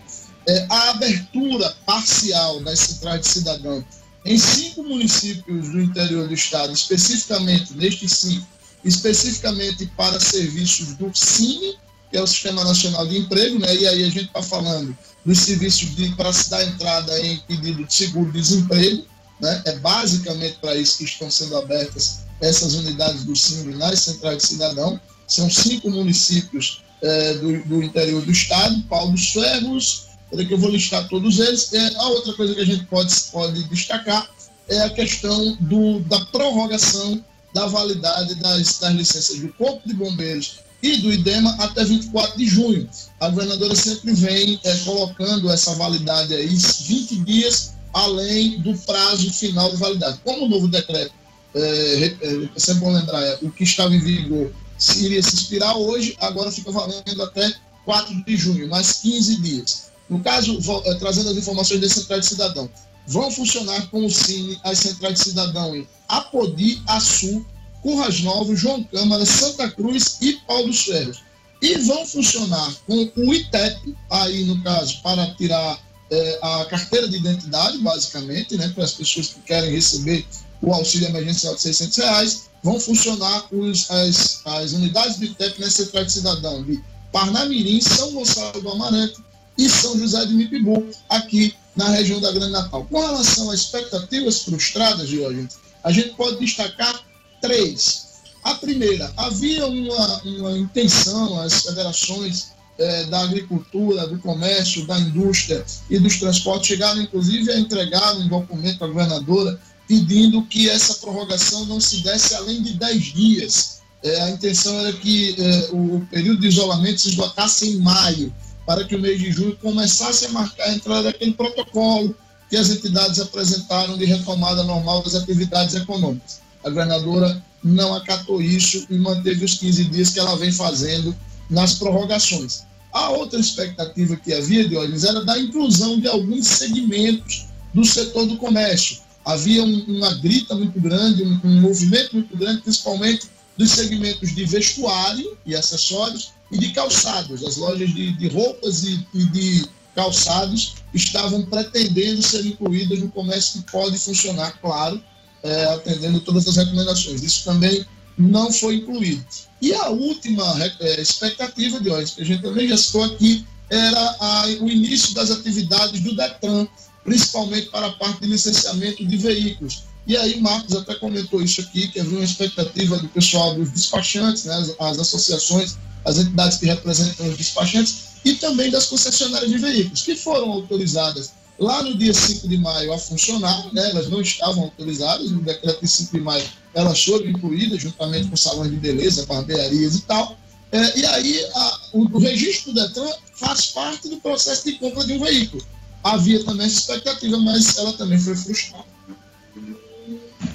é, a abertura parcial das centrais de cidadão em cinco municípios do interior do estado, especificamente nestes cinco, especificamente para serviços do CINE, que é o Sistema Nacional de Emprego, né? e aí a gente está falando dos serviços de, para se dar entrada em pedido de seguro-desemprego, né? é basicamente para isso que estão sendo abertas essas unidades do CINE nas centrais de cidadão, são cinco municípios é, do, do interior do estado, Paulo dos Ferros, Peraí que eu vou listar todos eles. É, a outra coisa que a gente pode, pode destacar é a questão do, da prorrogação da validade das, das licenças do Corpo de Bombeiros e do IDEMA até 24 de junho. A governadora sempre vem é, colocando essa validade aí 20 dias além do prazo final de validade. Como o novo decreto, é, é, é sempre bom lembrar, é, o que estava em vigor iria se expirar hoje, agora fica valendo até 4 de junho, mais 15 dias. No caso, eh, trazendo as informações da Central de Cidadão, vão funcionar com o Cine as Centrais de Cidadão em Apodi, Açu, Curras Novas, João Câmara, Santa Cruz e Pau dos Ferros. E vão funcionar com o ITEP, aí no caso, para tirar é, a carteira de identidade, basicamente, né, para as pessoas que querem receber o auxílio emergencial de 600 reais, vão funcionar os, as, as unidades de TEP na Central de Cidadão de Parnamirim, São Gonçalo do Amarante e São José de Mipibu, aqui na região da Grande Natal. Com relação às expectativas frustradas, Jorge, a gente pode destacar três. A primeira, havia uma, uma intenção, as federações eh, da agricultura, do comércio, da indústria e dos transportes chegaram, inclusive, a entregar um documento à governadora pedindo que essa prorrogação não se desse além de 10 dias. É, a intenção era que é, o período de isolamento se esgotasse em maio, para que o mês de julho começasse a marcar a entrada daquele protocolo que as entidades apresentaram de retomada normal das atividades econômicas. A governadora não acatou isso e manteve os 15 dias que ela vem fazendo nas prorrogações. A outra expectativa que havia de olhos era da inclusão de alguns segmentos do setor do comércio havia um, uma grita muito grande, um, um, movimento muito grande, principalmente dos segmentos de vestuário e acessórios e de calçados. As lojas de, de roupas e, e, de calçados estavam pretendendo ser incluídas no comércio que pode funcionar, claro, é, atendendo todas as recomendações. Isso também não foi incluído. E a última é, expectativa de hoje, que a gente também já citou aqui, era a, o início das atividades do DETRAN, principalmente para a parte de licenciamento de veículos. E aí, Marcos até comentou isso aqui, que havia uma expectativa do pessoal dos despachantes, né, as, as associações, as entidades que representam os despachantes, e também das concessionárias de veículos, que foram autorizadas lá no dia 5 de maio a funcionar, né, elas não estavam autorizadas, no decreto de 5 de maio elas foram incluídas, juntamente com salões de beleza, barbearias e tal, é, e aí a, o, o registro do DETRAN faz parte do processo de compra de um veículo havia também essa expectativa, mas ela também foi frustrada.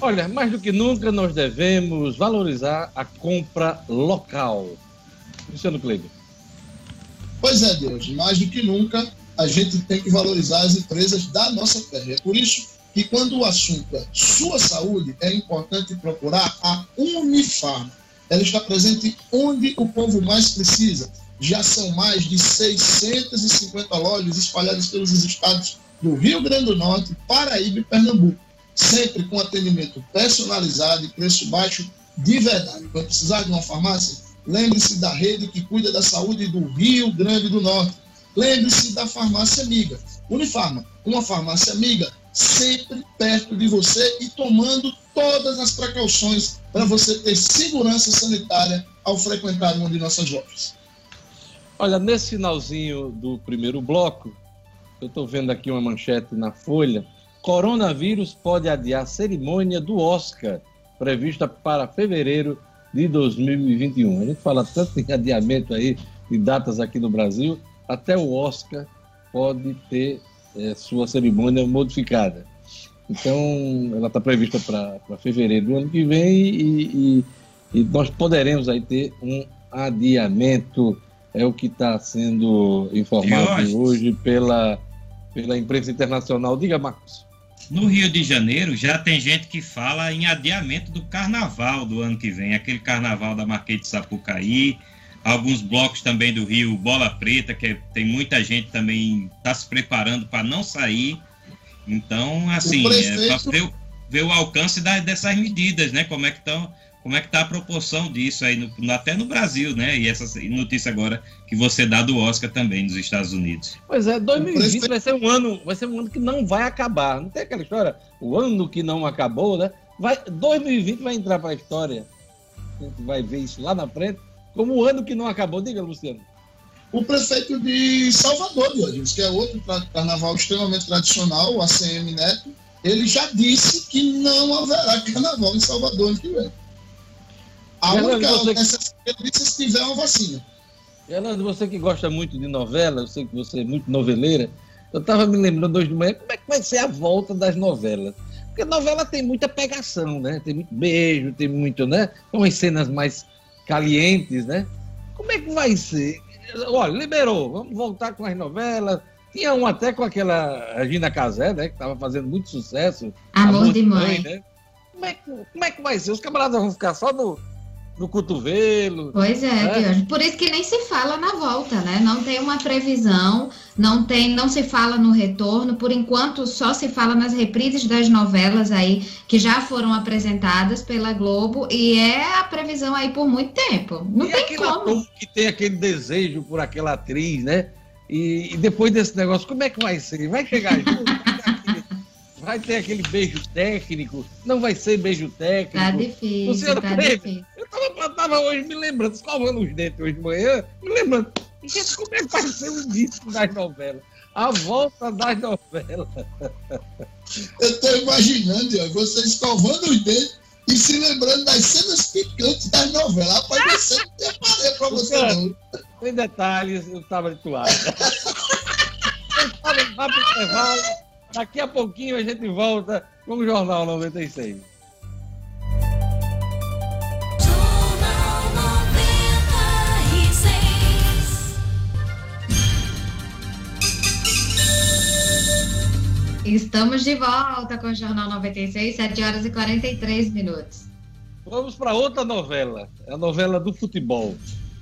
Olha, mais do que nunca nós devemos valorizar a compra local. Luciano Kleber. Pois é, Deus, mais do que nunca a gente tem que valorizar as empresas da nossa terra. É por isso que quando o assunto é sua saúde, é importante procurar a Unifarma. Ela está presente onde o povo mais precisa já são mais de 650 lojas espalhadas pelos estados do Rio Grande do Norte, Paraíba e Pernambuco, sempre com atendimento personalizado e preço baixo de verdade. Quando precisar de uma farmácia, lembre-se da rede que cuida da saúde do Rio Grande do Norte. Lembre-se da farmácia amiga. Unifarma, uma farmácia amiga, sempre perto de você e tomando todas as precauções para você ter segurança sanitária ao frequentar uma de nossas lojas. Olha, nesse finalzinho do primeiro bloco, eu estou vendo aqui uma manchete na Folha. Coronavírus pode adiar cerimônia do Oscar, prevista para fevereiro de 2021. A gente fala tanto em adiamento aí de datas aqui no Brasil, até o Oscar pode ter é, sua cerimônia modificada. Então, ela está prevista para fevereiro do ano que vem e, e, e nós poderemos aí ter um adiamento é o que está sendo informado hoje pela, pela imprensa internacional. Diga, Marcos. No Rio de Janeiro já tem gente que fala em adiamento do carnaval do ano que vem, aquele carnaval da Marquês de Sapucaí, alguns blocos também do Rio Bola Preta, que é, tem muita gente também está se preparando para não sair. Então, assim, prefeito... é para ver, ver, o alcance da, dessas medidas, né? Como é que estão como é que está a proporção disso aí, no, até no Brasil, né? E essa notícia agora que você dá do Oscar também nos Estados Unidos. Pois é, 2020 vai ser um ano, vai ser um ano que não vai acabar. Não tem aquela história, o ano que não acabou, né? Vai, 2020 vai entrar para a história. A gente vai ver isso lá na frente, como o ano que não acabou. Diga, Luciano. O prefeito de Salvador, Diógenes, que é outro carnaval extremamente tradicional, o ACM Neto, ele já disse que não haverá carnaval em Salvador ano que vem. A única você... se tiver uma vacina. Fernando, você que gosta muito de novela, eu sei que você é muito noveleira, eu estava me lembrando hoje de manhã como é que vai ser a volta das novelas. Porque novela tem muita pegação, né? Tem muito beijo, tem muito, né? Tem umas cenas mais calientes, né? Como é que vai ser? Olha, liberou, vamos voltar com as novelas. Tinha um até com aquela Regina Casé, né? Que estava fazendo muito sucesso. Amor, Amor de mãe. mãe. né? Como é, que, como é que vai ser? Os camaradas vão ficar só no, no cotovelo. Pois é, né? Por isso que nem se fala na volta, né? Não tem uma previsão, não tem, não se fala no retorno. Por enquanto, só se fala nas reprises das novelas aí que já foram apresentadas pela Globo e é a previsão aí por muito tempo. Não e tem como. que tem aquele desejo por aquela atriz, né? E, e depois desse negócio, como é que vai ser? Vai chegar junto? Vai ter aquele- beijo técnico? Não vai ser beijo técnico? Tá difícil, Luciano tá difícil. Eu tava, tava hoje me lembrando, escovando os dentes hoje de manhã, me lembrando, gente, como é que vai ser o início das novelas? A volta das novelas. Eu estou imaginando, ó, você escovando os dentes e se lembrando das cenas picantes das novelas. Rapaz, *laughs* você não tem aparelho pra você, não. Sem detalhes, eu tava de toalha. Eu indo lá pro intervalo. Daqui a pouquinho a gente volta com o Jornal 96. Estamos de volta com o Jornal 96, 7 horas e 43 minutos. Vamos para outra novela, é a novela do futebol,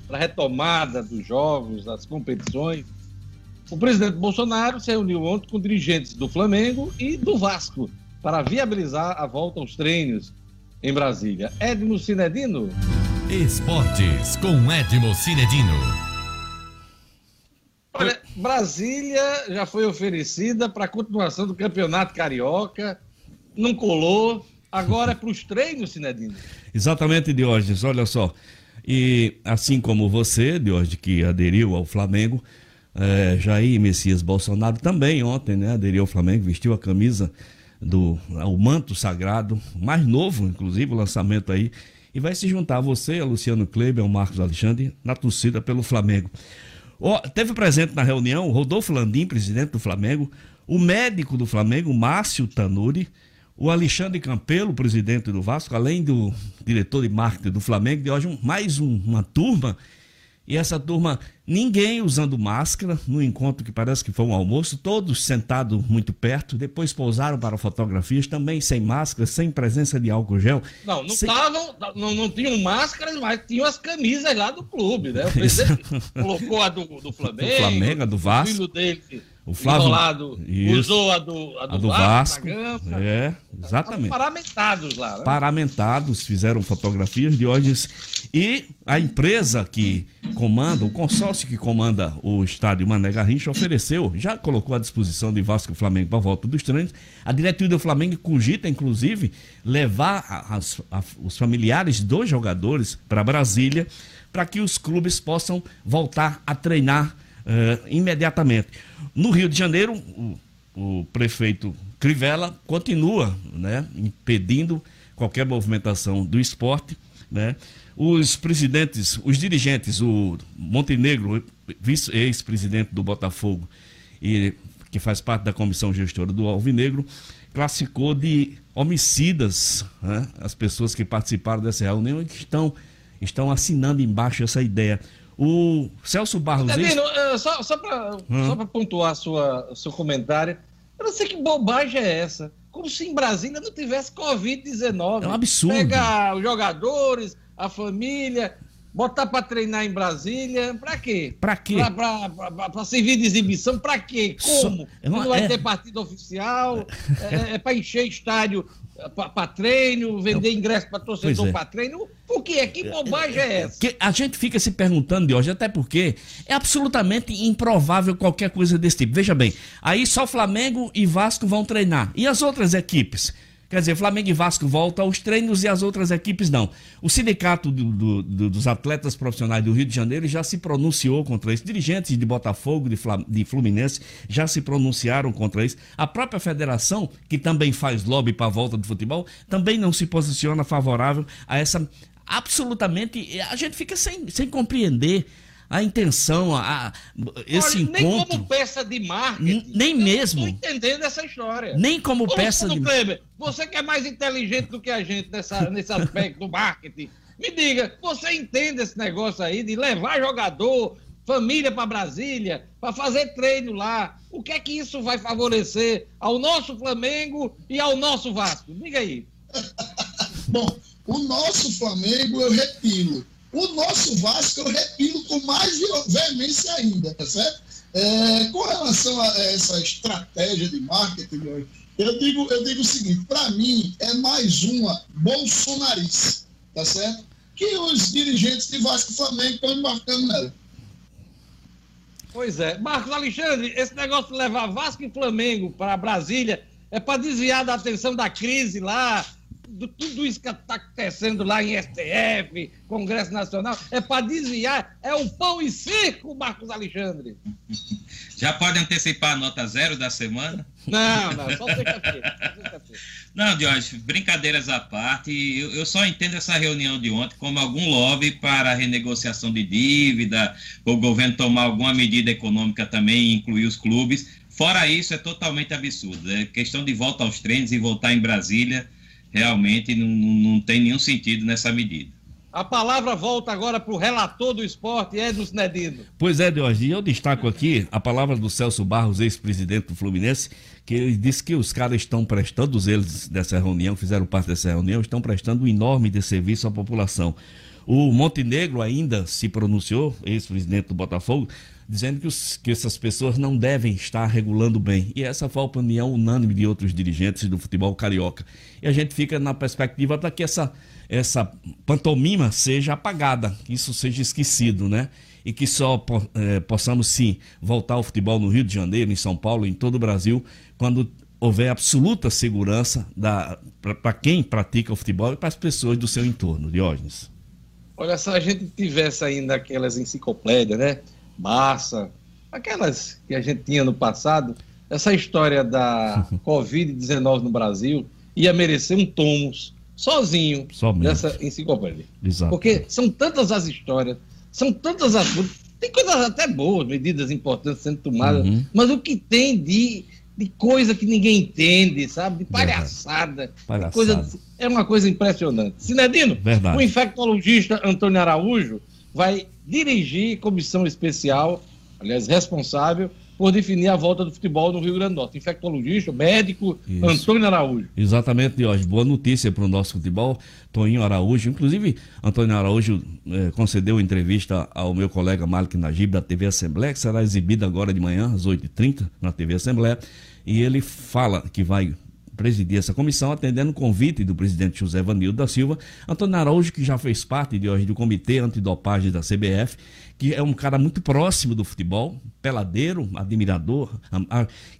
para a retomada dos jogos, das competições. O presidente Bolsonaro se reuniu ontem com dirigentes do Flamengo e do Vasco para viabilizar a volta aos treinos em Brasília. Edmo Cinedino. Esportes com Edmo Cinedino. Olha, Brasília já foi oferecida para a continuação do Campeonato Carioca, não colou, agora é para os treinos, Cinedino. Exatamente, Diógenes, olha só. E assim como você, Diógenes, que aderiu ao Flamengo, eh, Jair Messias Bolsonaro também ontem, né, aderiu ao Flamengo, vestiu a camisa do o manto sagrado, mais novo, inclusive, o lançamento aí, e vai se juntar a você, a Luciano Kleber, ao Marcos Alexandre, na torcida pelo Flamengo. Ó, teve presente na reunião Rodolfo Landim, presidente do Flamengo, o médico do Flamengo, Márcio Tanuri, o Alexandre Campelo, presidente do Vasco, além do diretor de marketing do Flamengo, de hoje um- mais um- uma turma. E essa turma, ninguém usando máscara, no encontro que parece que foi um almoço, todos sentados muito perto, depois pousaram para fotografias, também sem máscara, sem presença de álcool gel. Não, não Sem- estavam, não, não tinham máscaras, mas tinham as camisas lá do clube, né? O presidente colocou a do, do Flamengo. Do Flamengo, do Vasco. O filho dele, O Flávio- enrolado, Isso. usou a do, a do, A do Vasco, Vasco. É, exatamente. Paramentados lá, né? paramentados, fizeram fotografias de hoje. E a empresa que comanda, o consórcio que comanda o estádio Mané Garrincha ofereceu, já colocou à disposição de Vasco e Flamengo para a volta dos treinos. A diretoria do Flamengo cogita, inclusive, levar as- a- os familiares dos jogadores para Brasília para que os clubes possam voltar a treinar eh, imediatamente. No Rio de Janeiro, o, o prefeito Crivella continua né, impedindo qualquer movimentação do esporte. Né? Os presidentes, os dirigentes, o Montenegro, ex-presidente do Botafogo, e que faz parte da comissão gestora do Alvinegro, classificou de homicidas né, as pessoas que participaram dessa reunião e que estão, estão assinando embaixo essa ideia. O Celso Barros. ex- Danilo, eh, só, só para Hum. pontuar sua, seu comentário, eu não sei que bobagem é essa. Como se em Brasília não tivesse Covid-19. É um absurdo. Pegar os jogadores, a família, botar para treinar em Brasília, para quê? Pra quê? Para servir de exibição, para quê? Só- Como? é uma- não vai é- ter partido oficial, *laughs* é, para encher estádio para treino, vender ingresso para torcedor é. para treino. Por quê? Que bobagem é essa? Que a gente fica se perguntando de hoje, até porque é absolutamente improvável qualquer coisa desse tipo. Veja bem, aí só Flamengo e Vasco vão treinar. E as outras equipes? Quer dizer, Flamengo e Vasco voltam aos treinos e as outras equipes não. O Sindicato do- do- do- dos Atletas Profissionais do Rio de Janeiro já se pronunciou contra isso. Dirigentes de Botafogo, de, Flam- de Fluminense, já se pronunciaram contra isso. A própria federação, que também faz lobby para a volta do futebol, também não se posiciona favorável a essa absolutamente. A gente fica sem, sem compreender a intenção, a, a- esse Olha, Nem encontro. como peça de marketing. Nem eu mesmo. Não entendendo essa história. Nem como Ô, peça de. Kleber, você que é mais inteligente do que a gente nessa, nesse aspecto do marketing, me diga, você entende esse negócio aí de levar jogador, família para Brasília, para fazer treino lá? O que é que isso vai favorecer ao nosso Flamengo e ao nosso Vasco? Diga aí. *laughs* Bom, O nosso Flamengo eu repilo. O nosso Vasco eu repilo com mais veemência ainda, tá certo? É, com relação a essa estratégia de marketing, eu digo, eu digo o seguinte: para mim é mais uma bolsonarice, tá certo? Que os dirigentes de Vasco e Flamengo estão embarcando nela. Pois é. Marcos Alexandre, esse negócio de levar Vasco e Flamengo para Brasília é para desviar da atenção da crise lá, de tudo isso que está acontecendo lá em STF, Congresso Nacional, é para desviar, é o pão e circo, Marcos Alexandre. *laughs* Já pode antecipar a nota zero da semana? Não, não, só sexta-feira. Não, Jorge, brincadeiras à parte, eu, eu, só entendo essa reunião de ontem como algum lobby para a renegociação de dívida, o governo tomar alguma medida econômica também, incluir os clubes. Fora isso, é totalmente absurdo. É questão de volta aos treinos e voltar em Brasília realmente não, não tem nenhum sentido nessa medida. A palavra volta agora para o relator do esporte, Edson Nedino. Pois é, Deus, e eu destaco aqui a palavra do Celso Barros, ex-presidente do Fluminense, que ele disse que os caras estão prestando, os eles dessa reunião, fizeram parte dessa reunião, estão prestando um enorme de serviço à população. O Montenegro ainda se pronunciou, ex-presidente do Botafogo, dizendo que, os, que essas pessoas não devem estar regulando bem. E essa foi a opinião unânime de outros dirigentes do futebol carioca. E a gente fica na perspectiva para que essa, essa pantomima seja apagada, que isso seja esquecido, né? E que só é, possamos sim voltar ao futebol no Rio de Janeiro, em São Paulo, em todo o Brasil, quando houver absoluta segurança para quem pratica o futebol e para as pessoas do seu entorno, Diógenes. Olha, se a gente tivesse ainda aquelas enciclopédias, né? Barça, aquelas que a gente tinha no passado, essa história da *laughs* Covid-19 no Brasil ia merecer um tomos sozinho Somente. dessa enciclopédia. Exato. Porque são tantas as histórias, são tantas as. Tem coisas até boas, medidas importantes sendo tomadas, Uhum. mas o que tem de, de coisa que ninguém entende, sabe? De palhaçada. Palhaçada. Coisa, é uma coisa impressionante. Sinedino, Verdade. o infectologista Antônio Araújo vai dirigir comissão especial, aliás, responsável por definir a volta do futebol no Rio Grande do Norte. Infectologista, médico, Isso. Antônio Araújo. Exatamente, Diógenes. Boa notícia para o nosso futebol. Toninho Araújo, inclusive, Antônio Araújo eh, concedeu entrevista ao meu colega Malik Najib da TV Assembleia, que será exibida agora de manhã, às 8h30, na TV Assembleia. E ele fala que vai presidir essa comissão, atendendo o convite do presidente José Vanildo da Silva. Antônio Araújo, que já fez parte de hoje do Comitê Antidopagem da CBF, que é um cara muito próximo do futebol, peladeiro, admirador,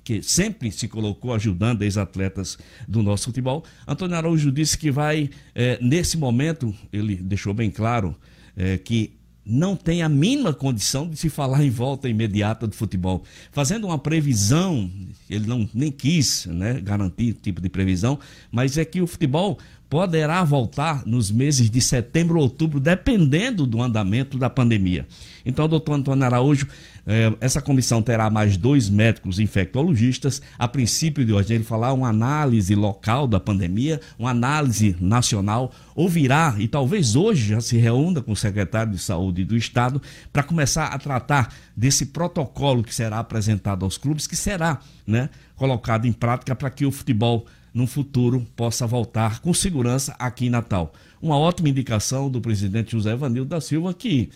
que sempre se colocou ajudando ex-atletas do nosso futebol. Antônio Araújo disse que vai, eh, nesse momento, ele deixou bem claro eh, que não tem a mínima condição de se falar em volta imediata do futebol. Fazendo uma previsão, ele não nem quis né, garantir tipo de previsão, mas é que o futebol poderá voltar nos meses de setembro ou outubro, dependendo do andamento da pandemia. Então, doutor Antônio Araújo, eh, essa comissão terá mais dois médicos infectologistas. A princípio de hoje, ele falar uma análise local da pandemia, uma análise nacional, ouvirá e talvez hoje já se reúna com o secretário de saúde do estado para começar a tratar desse protocolo que será apresentado aos clubes, que será né, colocado em prática para que o futebol no futuro possa voltar com segurança aqui em Natal. Uma ótima indicação do presidente José Vanildo da Silva que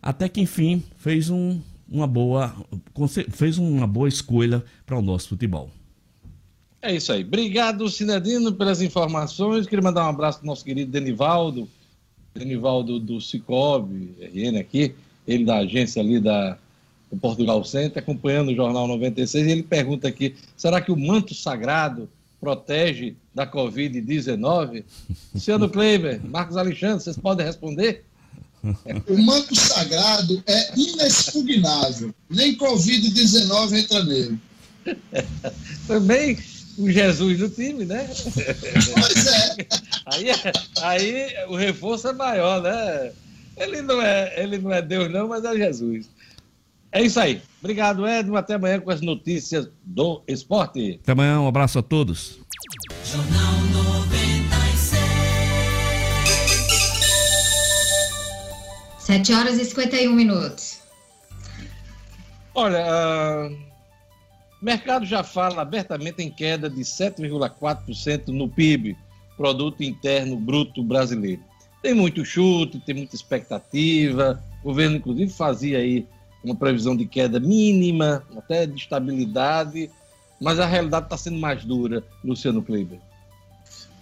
até que enfim fez um, uma boa fez uma boa escolha para o nosso futebol. É isso aí. Obrigado, Sinedino, pelas informações. Queria mandar um abraço para o nosso querido Denivaldo, Denivaldo do Cicobi, RN aqui, ele da agência ali da do Portugal Center, acompanhando o Jornal 96, e ele pergunta aqui, será que o manto sagrado protege da Covid-19? Luciano *laughs* Kleiber, Marcos Alexandre, vocês podem responder? O manto sagrado é inexpugnável. Nem Covid-19 entra nele. *laughs* Também o Jesus do time, né? Pois é. *laughs* Aí, aí o reforço é maior, né? Ele não é, ele não é Deus, não, mas é Jesus. É isso aí. Obrigado, Edmo. Até amanhã com as notícias do esporte. Até amanhã, um abraço a todos. Jornal 96. 7 horas e 51 minutos. Olha, o mercado já fala abertamente em queda de 7,4% no PIB produto interno bruto brasileiro. Tem muito chute, tem muita expectativa. O governo, inclusive, fazia aí uma previsão de queda mínima, até de estabilidade, mas a realidade está sendo mais dura, Luciano Kleiber.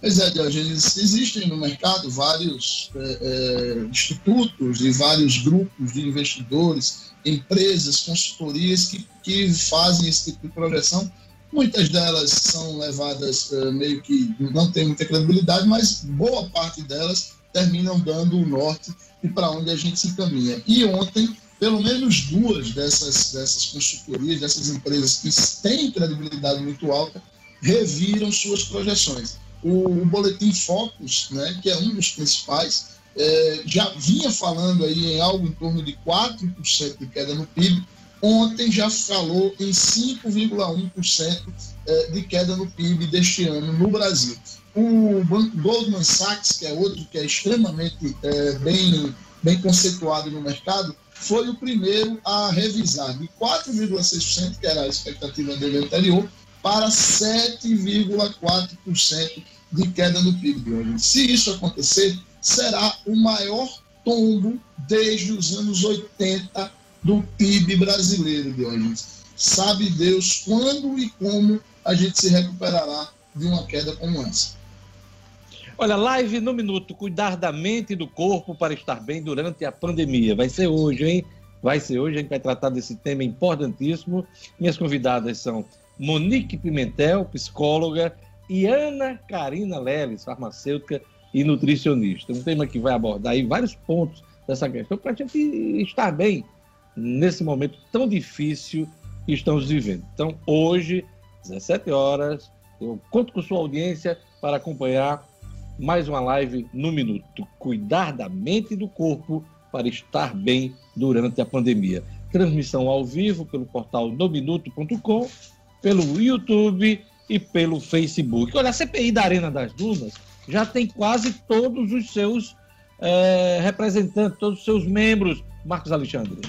Pois é, Diogenes, existem no mercado vários é, é, institutos e vários grupos de investidores, empresas, consultorias que, que fazem esse tipo de projeção. Muitas delas são levadas é, meio que não tem muita credibilidade, mas boa parte delas terminam dando o norte e para onde a gente se encaminha. E ontem, pelo menos duas dessas, dessas consultorias, dessas empresas que têm credibilidade muito alta, reviram suas projeções. O, o Boletim Focus, né, que é um dos principais, é, já vinha falando aí em algo em torno de 4% de queda no PIB, ontem já falou em 5,1% é, de queda no PIB deste ano no Brasil. O banco Goldman Sachs, que é outro que é extremamente é, bem, bem conceituado no mercado, foi o primeiro a revisar de 4,6%, que era a expectativa dele anterior, para 7,4% de queda no PIB. Se isso acontecer, será o maior tombo desde os anos 80 do PIB brasileiro, Diogenes. Sabe Deus quando e como a gente se recuperará de uma queda como essa. Olha, live no minuto, cuidar da mente e do corpo para estar bem durante a pandemia. Vai ser hoje, hein? Vai ser hoje, a gente vai tratar desse tema importantíssimo. Minhas convidadas são Monique Pimentel, psicóloga, e Ana Karina Leles, farmacêutica e nutricionista. Um tema que vai abordar aí vários pontos dessa questão para a gente estar bem nesse momento tão difícil que estamos vivendo. Então, hoje, 17 horas, eu conto com sua audiência para acompanhar mais uma live no minuto. Cuidar da mente e do corpo para estar bem durante a pandemia. Transmissão ao vivo pelo portal nominuto.com, pelo YouTube e pelo Facebook. Olha, a CPI da Arena das Dunas já tem quase todos os seus é, representantes, todos os seus membros. Marcos Alexandre.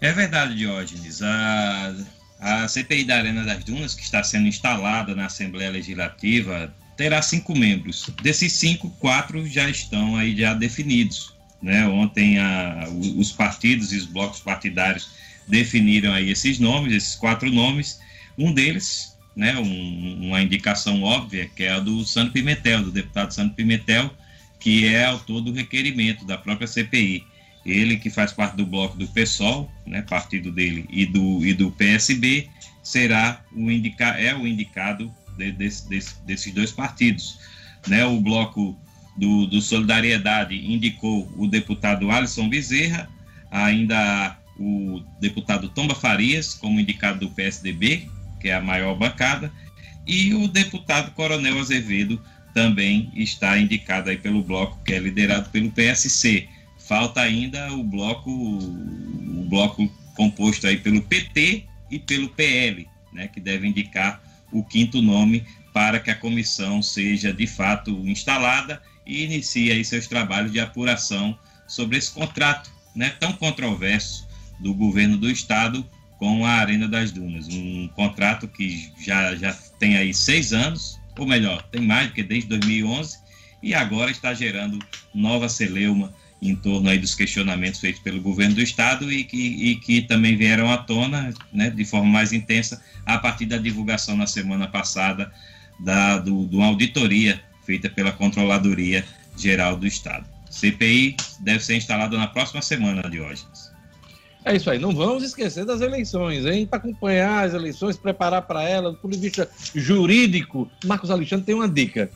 É verdade, Diógenes. A, a CPI da Arena das Dunas, que está sendo instalada na Assembleia Legislativa, terá cinco membros. Desses cinco, quatro já estão aí já definidos. Né? Ontem a, os partidos e os blocos partidários definiram aí esses nomes, esses quatro nomes. Um deles, né, um, uma indicação óbvia, que é a do Sandro Pimentel, do deputado Sandro Pimentel, que é autor do requerimento da própria CPI. Ele que faz parte do bloco do PSOL, né, partido dele, e do, e do PSB, será o indica, é o indicado de, desse, desse, desses dois partidos. Né, o bloco do, do Solidariedade indicou o deputado Alisson Bezerra, ainda o deputado Tomba Farias, como indicado do PSDB, que é a maior bancada, e o deputado Coronel Azevedo também está indicado aí pelo bloco que é liderado pelo PSC. Falta ainda o bloco o bloco composto aí pelo PT e pelo PL, né, que deve indicar o quinto nome para que a comissão seja de fato instalada e inicie aí seus trabalhos de apuração sobre esse contrato né, tão controverso do governo do estado com a Arena das Dunas. Um contrato que já, já tem aí seis anos, ou melhor, tem mais, porque desde 2011, e agora está gerando nova celeuma em torno aí dos questionamentos feitos pelo governo do estado e que, e que também vieram à tona né, de forma mais intensa a partir da divulgação na semana passada da, do, de uma auditoria feita pela Controladoria Geral do Estado. CPI deve ser instalada na próxima semana, Diógenes. É isso aí, não vamos esquecer das eleições, hein? Para acompanhar as eleições, preparar para elas, do ponto de vista jurídico, Marcos Alexandre tem uma dica.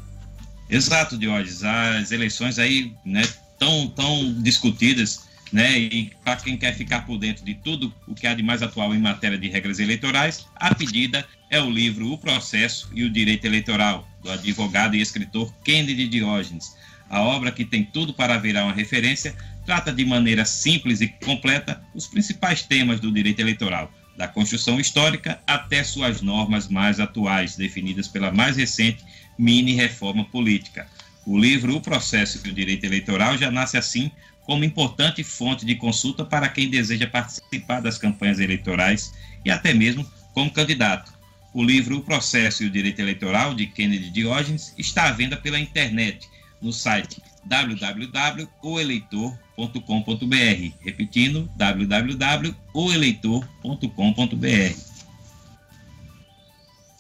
Exato, Diógenes. As eleições aí, né, tão, tão discutidas, né? E para quem quer ficar por dentro de tudo o que há de mais atual em matéria de regras eleitorais, a pedida é o livro O Processo e o Direito Eleitoral, do advogado e escritor Kennedy Diógenes. A obra que tem tudo para virar uma referência trata de maneira simples e completa os principais temas do direito eleitoral, da construção histórica até suas normas mais atuais, definidas pela mais recente mini reforma política. O livro O Processo e o Direito Eleitoral já nasce assim como importante fonte de consulta para quem deseja participar das campanhas eleitorais e até mesmo como candidato. O livro O Processo e o Direito Eleitoral, de Kennedy Diógenes, está à venda pela internet no site www.oeleitor.com.br. Repetindo, www.oeleitor.com.br.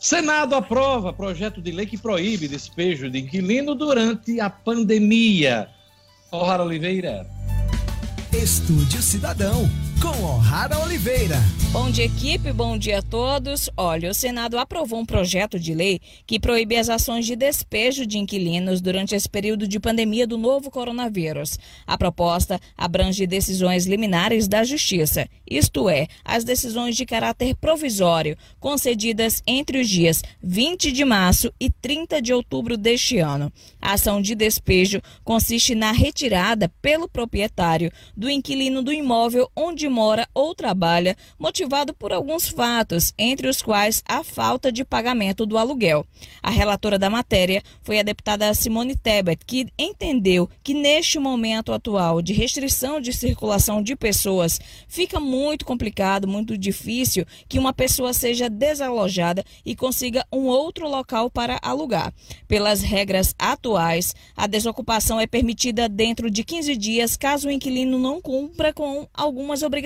Senado aprova projeto de lei que proíbe despejo de inquilino durante a pandemia. O'Hara Oliveira. Estúdio Cidadão, com O'Hara Oliveira. Bom dia, equipe. Bom dia a todos. Olha, o Senado aprovou um projeto de lei que proíbe as ações de despejo de inquilinos durante esse período de pandemia do novo coronavírus. A proposta abrange decisões liminares da Justiça, isto é, as decisões de caráter provisório concedidas entre os dias 20 de março e 30 de outubro deste ano. A ação de despejo consiste na retirada pelo proprietário do inquilino do imóvel onde mora ou trabalha, motivado por alguns fatos, entre os quais a falta de pagamento do aluguel. A relatora da matéria foi a deputada Simone Tebet, que entendeu que neste momento atual de restrição de circulação de pessoas, fica muito complicado, muito difícil que uma pessoa seja desalojada e consiga um outro local para alugar. Pelas regras atuais, a desocupação é permitida dentro de 15 dias caso o inquilino não cumpra com algumas obrigações.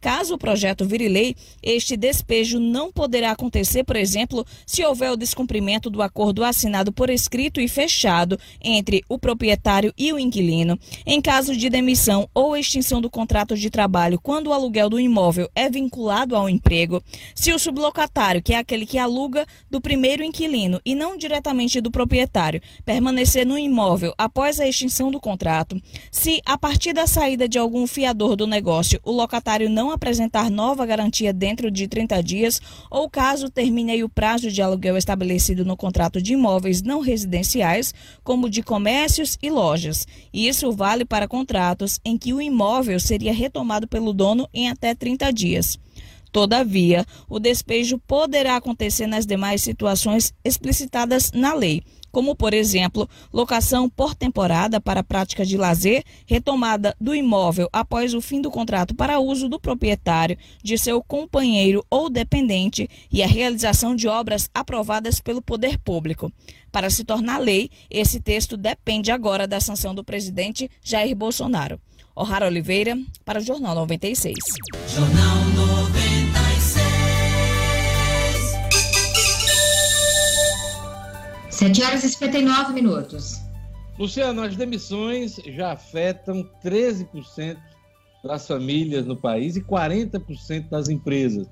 Caso o projeto vire lei, este despejo não poderá acontecer, por exemplo, se houver o descumprimento do acordo assinado por escrito e fechado entre o proprietário e o inquilino, em caso de demissão ou extinção do contrato de trabalho quando o aluguel do imóvel é vinculado ao emprego, se o sublocatário, que é aquele que aluga do primeiro inquilino e não diretamente do proprietário, permanecer no imóvel após a extinção do contrato, se a partir da saída de algum fiador do negócio o locatário não apresentar nova garantia dentro de 30 dias ou caso termine o prazo de aluguel estabelecido no contrato de imóveis não residenciais, como de comércios e lojas. Isso vale para contratos em que o imóvel seria retomado pelo dono em até 30 dias. Todavia, o despejo poderá acontecer nas demais situações explicitadas na lei, como, por exemplo, locação por temporada para prática de lazer, retomada do imóvel após o fim do contrato para uso do proprietário, de seu companheiro ou dependente e a realização de obras aprovadas pelo poder público. Para se tornar lei, esse texto depende agora da sanção do presidente Jair Bolsonaro. O'Hara Oliveira, para o Jornal 96. Jornal 7 horas e 59 minutos. Luciano, as demissões já afetam 13% das famílias no país e 40% das empresas.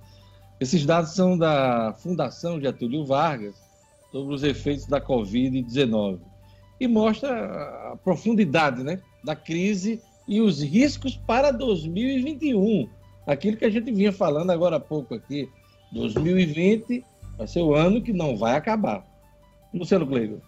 Esses dados são da Fundação Getúlio Vargas sobre os efeitos da Covid-19 e mostra a profundidade né, da crise e os riscos para 2021. Aquilo que a gente vinha falando agora há pouco aqui. 2020 vai ser o ano que não vai acabar. Luciano Cleiton.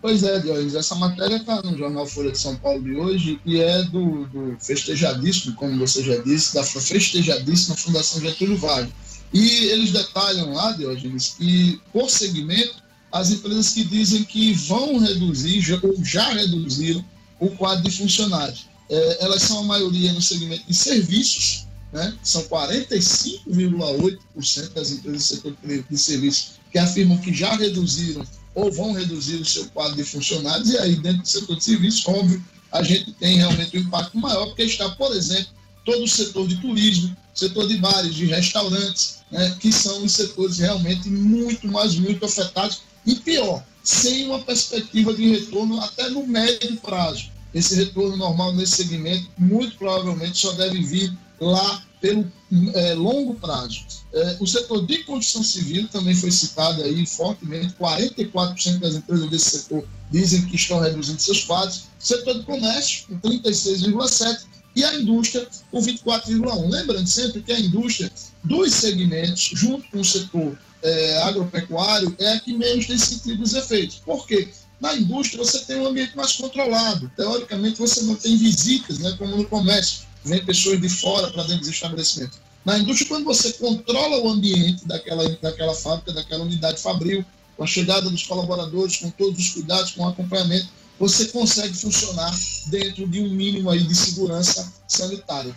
Pois é, Dionis, essa matéria está no jornal Folha de São Paulo de hoje e é do, do festejadíssimo, como você já disse, da festejadíssima Fundação Getúlio Vargas. E eles detalham lá, Diogenes, que por segmento, as empresas que dizem que vão reduzir ou já reduziram o quadro de funcionários. É, elas são a maioria no segmento de serviços, né? são 45,8% das empresas do setor de serviços que afirmam que já reduziram ou vão reduzir o seu quadro de funcionários, e aí dentro do setor de serviços, óbvio, a gente tem realmente um impacto maior, porque está, por exemplo, todo o setor de turismo, setor de bares, de restaurantes, né, que são os setores realmente muito, mas muito afetados, e pior, sem uma perspectiva de retorno até no médio prazo. Esse retorno normal nesse segmento, muito provavelmente, só deve vir lá pelo é, longo prazo. É, o setor de construção civil também foi citado aí fortemente, 44% das empresas desse setor dizem que estão reduzindo seus quadros, setor de comércio, com 36,7%, e a indústria, com 24,1%. Lembrando sempre que a indústria dos segmentos, junto com o setor é, agropecuário, é a que menos tem sentido os efeitos. Por quê? Na indústria você tem um ambiente mais controlado. Teoricamente você não tem visitas, né, como no comércio vem pessoas de fora para dentro dos estabelecimentos. Na indústria, quando você controla o ambiente daquela, daquela fábrica, daquela unidade fabril, com a chegada dos colaboradores, com todos os cuidados, com o acompanhamento, você consegue funcionar dentro de um mínimo aí de segurança sanitária.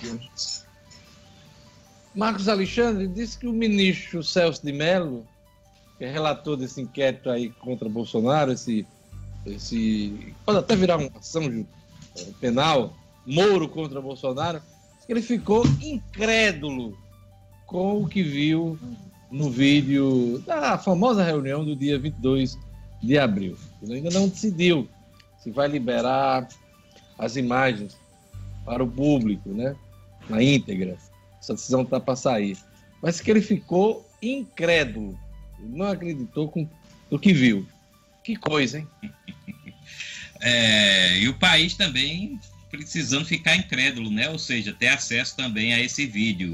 Marcos Alexandre disse que o ministro Celso de Mello, que é relator desse inquérito aí contra Bolsonaro, esse, esse pode até virar uma ação eh, penal, Moro contra Bolsonaro, ele ficou incrédulo com o que viu no vídeo da famosa reunião do dia 22 de abril. Ele ainda não decidiu se vai liberar as imagens para o público, né, na íntegra. Essa decisão está para sair. Mas que ele ficou incrédulo, não acreditou com o que viu. Que coisa, hein? *laughs* É, e o país também precisando ficar incrédulo, né? Ou seja, ter acesso também a esse vídeo.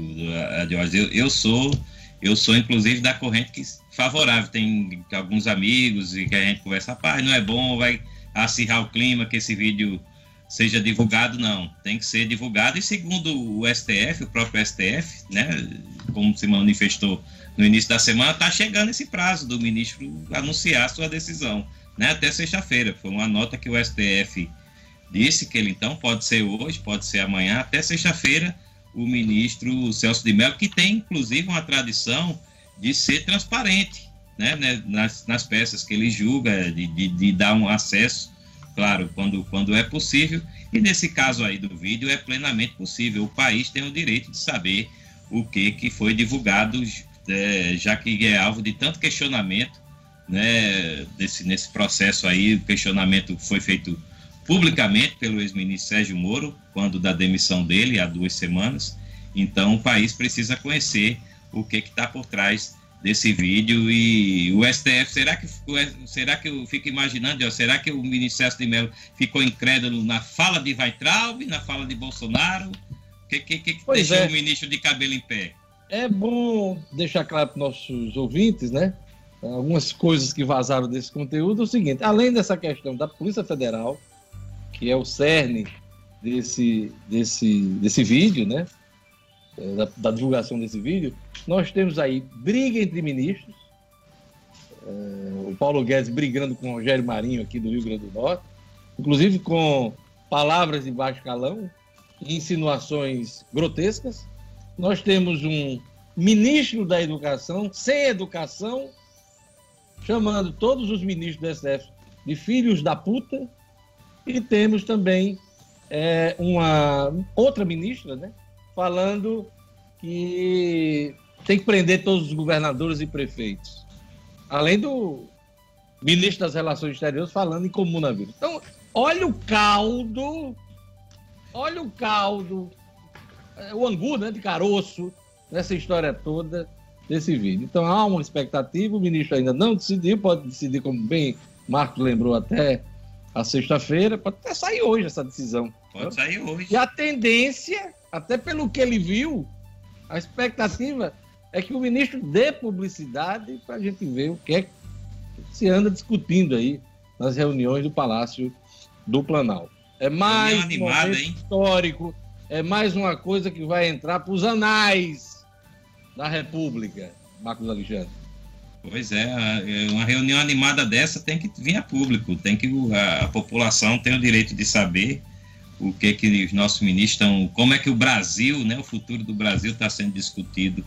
Eu, eu sou, eu sou inclusive da corrente que favorável. Tem alguns amigos e que a gente conversa, pai, não é bom, vai acirrar o clima que esse vídeo seja divulgado, não. Tem que ser divulgado e segundo o STF, o próprio STF, né, como se manifestou no início da semana, está chegando esse prazo do ministro anunciar sua decisão, né, até sexta-feira. Foi uma nota que o STF disse que ele então pode ser hoje, pode ser amanhã, até sexta-feira, o ministro Celso de Mello, que tem inclusive uma tradição de ser transparente, né, né nas, nas peças que ele julga, de, de, de dar um acesso claro, quando, quando é possível. E nesse caso aí do vídeo é plenamente possível. O país tem o direito de saber o que, que foi divulgado, é, já que é alvo de tanto questionamento, né, desse, nesse processo aí, o questionamento foi feito publicamente pelo ex-ministro Sérgio Moro, quando da demissão dele, há duas semanas. Então, o país precisa conhecer o que está por trás desse vídeo e o STF, será que, será que eu fico imaginando, ó, será que o ministro de Mello ficou incrédulo na fala de Weitraub, na fala de Bolsonaro? O que, que, que deixou é. o ministro de cabelo em pé? É bom deixar claro para nossos ouvintes, né? Algumas coisas que vazaram desse conteúdo. É o seguinte, além dessa questão da Polícia Federal, que é o cerne desse, desse, desse vídeo, né? É, da, da divulgação desse vídeo, nós temos aí briga entre ministros, é, o Paulo Guedes brigando com o Rogério Marinho aqui do Rio Grande do Norte, inclusive com palavras de baixo calão, insinuações grotescas. Nós temos um ministro da Educação sem educação, chamando todos os ministros do STF de filhos da puta, e temos também é, uma outra ministra, né, falando que tem que prender todos os governadores e prefeitos. Além do ministro das Relações Exteriores falando em comunavírus. Então, olha o caldo, olha o caldo, é, o angu né, de caroço nessa história toda desse vídeo. Então, há uma expectativa, o ministro ainda não decidiu, pode decidir, como bem Marcos lembrou, até a sexta-feira, pode até sair hoje essa decisão. Pode sair hoje. E a tendência, até pelo que ele viu, a expectativa é que o ministro dê publicidade para a gente ver o que é que se anda discutindo aí nas reuniões do Palácio do Planalto. É mais um momento hein? histórico, é mais uma coisa que vai entrar para os anais da República, Marcos Alexandre. Pois é, uma reunião animada dessa tem que vir a público, tem que a, a população tem o direito de saber o que que os nossos ministros estão, como é que o Brasil, né, o futuro do Brasil está sendo discutido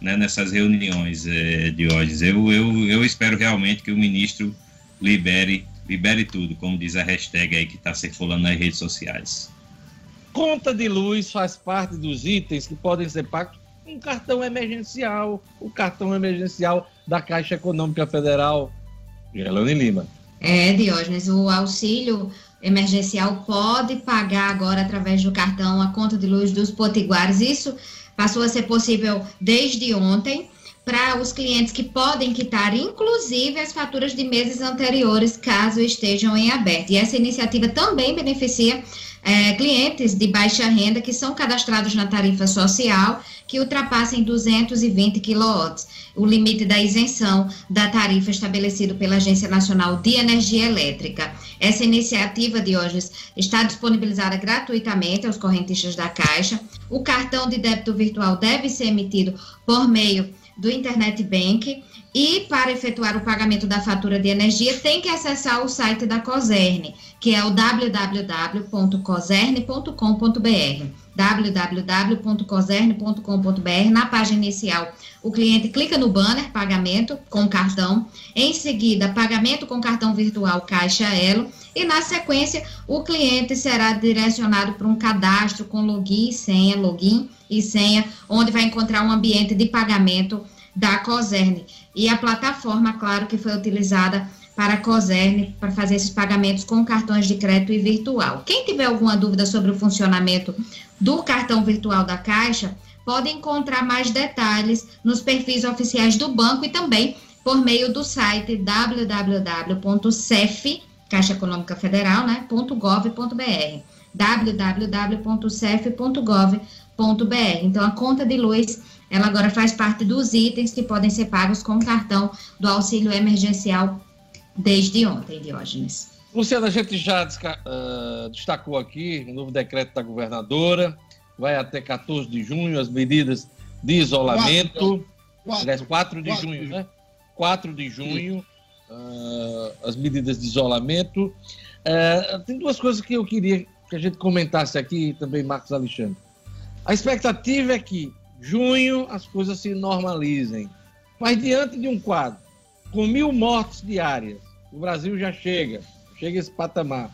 né, nessas reuniões é, de hoje. Eu, eu, eu espero realmente que o ministro libere, libere tudo, como diz a hashtag aí que está circulando nas redes sociais. Conta de luz faz parte dos itens que podem ser pagos um cartão emergencial, o cartão emergencial da Caixa Econômica Federal. Gelane Lima. É, Diógenes, o auxílio emergencial pode pagar agora através do cartão a conta de luz dos potiguares. Isso passou a ser possível desde ontem para os clientes que podem quitar, inclusive, as faturas de meses anteriores, caso estejam em aberto. E essa iniciativa também beneficia é, clientes de baixa renda que são cadastrados na tarifa social que ultrapassem 220 kW, o limite da isenção da tarifa estabelecido pela Agência Nacional de Energia Elétrica. Essa iniciativa, de hoje está disponibilizada gratuitamente aos correntistas da Caixa. O cartão de débito virtual deve ser emitido por meio do Internet Bank e para efetuar o pagamento da fatura de energia tem que acessar o site da COSERN, que é o www.coserne.com.br. www.coserne.com.br. Na página inicial, o cliente clica no banner pagamento com cartão, em seguida, pagamento com cartão virtual Caixa Elo, e na sequência, o cliente será direcionado para um cadastro com login e senha, login e senha, onde vai encontrar um ambiente de pagamento da Coserne. E a plataforma, claro, que foi utilizada para a COSERN para fazer esses pagamentos com cartões de crédito e virtual. Quem tiver alguma dúvida sobre o funcionamento do cartão virtual da Caixa, pode encontrar mais detalhes nos perfis oficiais do banco e também por meio do site www.cef, Caixa Econômica Federal, né, .gov.br www.cef.gov.br. Então, a conta de luz, ela agora faz parte dos itens que podem ser pagos com cartão do auxílio emergencial desde ontem, Diógenes. Luciana, a gente já uh, destacou aqui o um novo decreto da governadora, vai até 14 de junho, as medidas de isolamento. 4, aliás, 4 de 4, junho, né? 4 de junho, as medidas de isolamento. Uh, tem duas coisas que eu queria que a gente comentasse aqui também, Marcos Alexandre. A expectativa é que junho as coisas se normalizem. Mas diante de um quadro com mil mortes diárias, o Brasil já chega, chega esse patamar.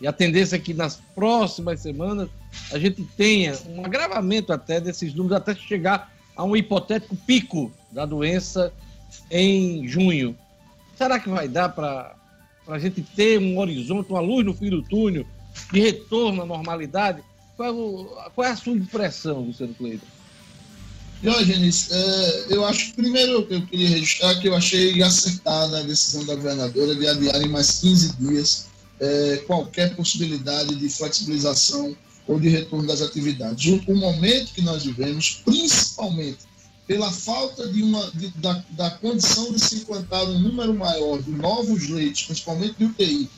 E a tendência é que nas próximas semanas a gente tenha um agravamento até desses números, até chegar a um hipotético pico da doença em junho. Será que vai dar para a gente ter um horizonte, uma luz no fim do túnel de retorno à normalidade? Qual, é o, qual é a sua impressão, Luciano Cleiton? Diógenes, é, eu acho, primeiro eu queria registrar que eu achei acertada a decisão da governadora de adiar em mais 15 dias é, qualquer possibilidade de flexibilização ou de retorno das atividades. O momento que nós vivemos, principalmente pela falta de uma, de, da, da condição de se implantar um número maior de novos leitos, principalmente de UTI,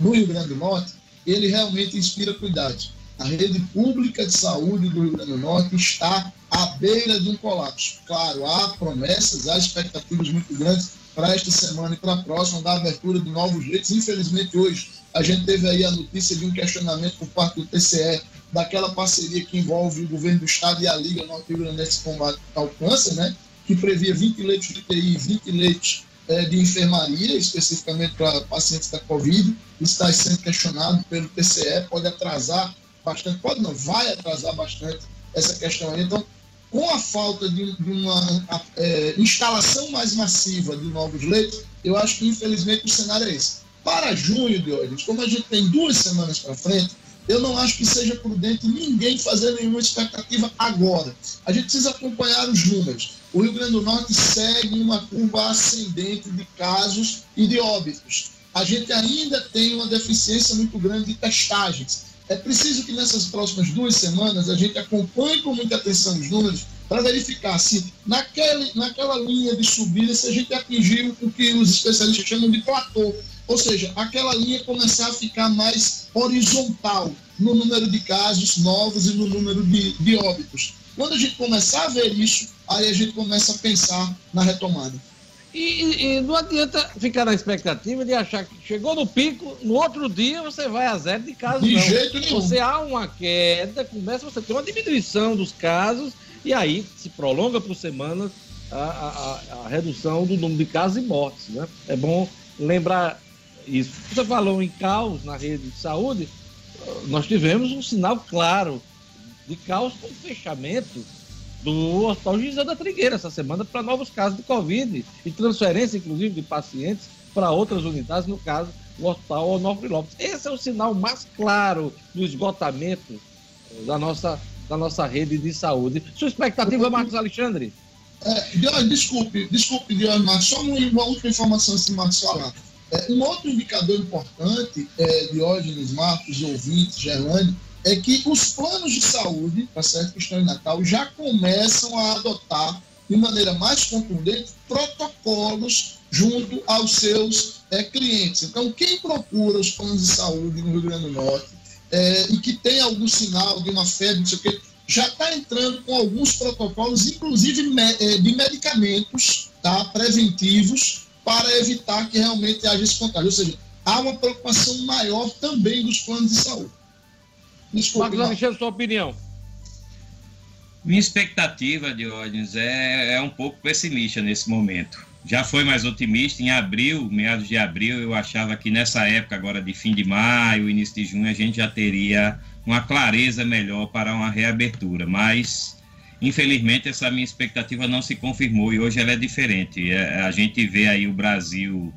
no Rio Grande do Norte, ele realmente inspira cuidado. A rede pública de saúde do Rio Grande do Norte está à beira de um colapso. Claro, há promessas, há expectativas muito grandes para esta semana e para a próxima da abertura de novos leitos. Infelizmente, hoje, a gente teve aí a notícia de um questionamento por parte do TCE daquela parceria que envolve o governo do Estado e a Liga Norte Rio Grande nesse combate ao câncer, né? que previa 20 leitos de UTI, 20 leitos é, de enfermaria, especificamente para pacientes da Covid. Está sendo questionado pelo TCE, pode atrasar bastante, pode não, vai atrasar bastante essa questão aí. Então, com a falta de, de uma é, instalação mais massiva de novos leitos, eu acho que infelizmente o cenário é esse. Para junho de hoje, como a gente tem duas semanas para frente, eu não acho que seja prudente ninguém fazer nenhuma expectativa agora. A gente precisa acompanhar os números. O Rio Grande do Norte segue uma curva ascendente de casos e de óbitos. A gente ainda tem uma deficiência muito grande de testagens. É preciso que nessas próximas duas semanas a gente acompanhe com muita atenção os números para verificar se naquele, naquela linha de subida se a gente atingiu o que os especialistas chamam de platô, ou seja, aquela linha começar a ficar mais horizontal no número de casos novos e no número de, de óbitos. Quando a gente começar a ver isso, aí a gente começa a pensar na retomada. E, e, não adianta ficar na expectativa de achar que chegou no pico, no outro dia você vai a zero de casos. De não. jeito nenhum. Você há uma queda, começa você ter uma diminuição dos casos e aí se prolonga por semanas a, a, a, redução do número de casos e mortes. Né? É bom lembrar isso. Você falou em caos na rede de saúde, nós tivemos um sinal claro de caos com fechamento do Hospital Gisele da Trigueira essa semana para novos casos de Covid e transferência, inclusive, de pacientes para outras unidades, no caso, o Hospital Onofre Lopes. Esse é o sinal mais claro do esgotamento da nossa, da nossa rede de saúde. Sua expectativa, Marcos Alexandre? É, desculpe, desculpe, Marcos, só uma última informação antes de Marcos falar. É, um outro indicador importante, é, Diógenes, Marcos, ouvintes, Gerlane, é que os planos de saúde, tá certo, que estão em Natal, já começam a adotar de maneira mais contundente protocolos junto aos seus é, clientes. Então, quem procura os planos de saúde no Rio Grande do Norte é, e que tem algum sinal de uma febre, não sei o quê, já está entrando com alguns protocolos, inclusive é, de medicamentos tá, preventivos, para evitar que realmente haja esse contágio. Ou seja, há uma preocupação maior também dos planos de saúde. Desculpe, Marcos Alexandre, sua opinião. Minha expectativa, Diógenes, é, é um pouco pessimista nesse momento. Já foi mais otimista. Em abril, meados de abril, eu achava que nessa época, agora de fim de maio, início de junho, a gente já teria uma clareza melhor para uma reabertura. Mas, infelizmente, essa minha expectativa não se confirmou e hoje ela é diferente. É, a gente vê aí o Brasil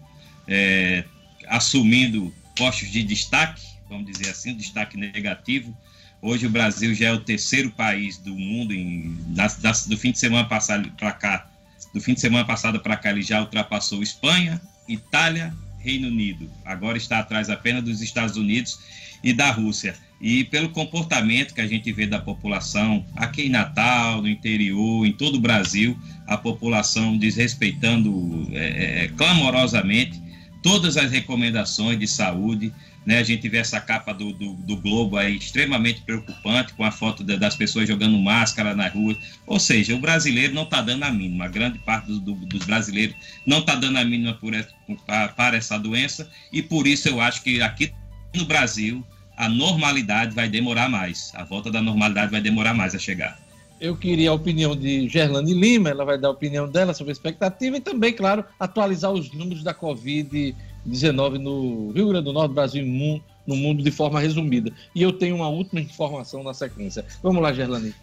é, assumindo postos de destaque, vamos dizer assim, destaque negativo. Hoje o Brasil já é o terceiro país do mundo, em, das, das, do fim de semana passado para cá, do fim de semana passado para cá ele já ultrapassou Espanha, Itália, Reino Unido. Agora está atrás apenas dos Estados Unidos e da Rússia. E pelo comportamento que a gente vê da população aqui em Natal, no interior, em todo o Brasil, a população desrespeitando é, é, clamorosamente todas as recomendações de saúde, né? A gente vê essa capa do, do, do, Globo aí extremamente preocupante, com a foto de, das pessoas jogando máscara na rua. Ou seja, o brasileiro não está dando a mínima. A grande parte do, dos brasileiros não está dando a mínima por, para, para essa doença. E por isso eu acho que aqui no Brasil a normalidade vai demorar mais. A volta da normalidade vai demorar mais a chegar. Eu queria a opinião de Gerlane Lima, ela vai dar a opinião dela sobre a expectativa e também, claro, atualizar os números da Covid 19 no Rio Grande do Norte, Brasil e no mundo de forma resumida. E eu tenho uma última informação na sequência. Vamos lá, Gerlani.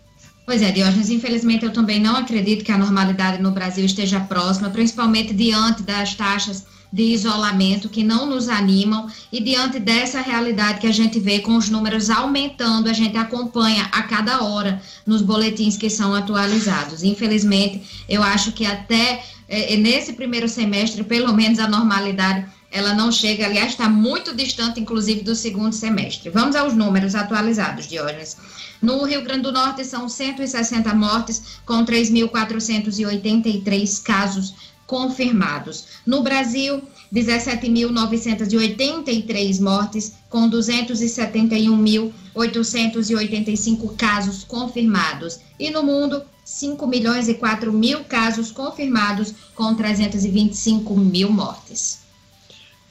Pois é, Diógenes, infelizmente eu também não acredito que a normalidade no Brasil esteja próxima, principalmente diante das taxas de isolamento que não nos animam e diante dessa realidade que a gente vê com os números aumentando, a gente acompanha a cada hora nos boletins que são atualizados. Infelizmente, eu acho que até é, nesse primeiro semestre, pelo menos a normalidade ela não chega, aliás, está muito distante, inclusive, do segundo semestre. Vamos aos números atualizados, Diógenes. No Rio Grande do Norte, são 160 mortes, com 3.483 casos confirmados. No Brasil, 17.983 mortes, com 271.885 casos confirmados. E no mundo, 5 milhões e 4 mil casos confirmados, com 325 mil mortes.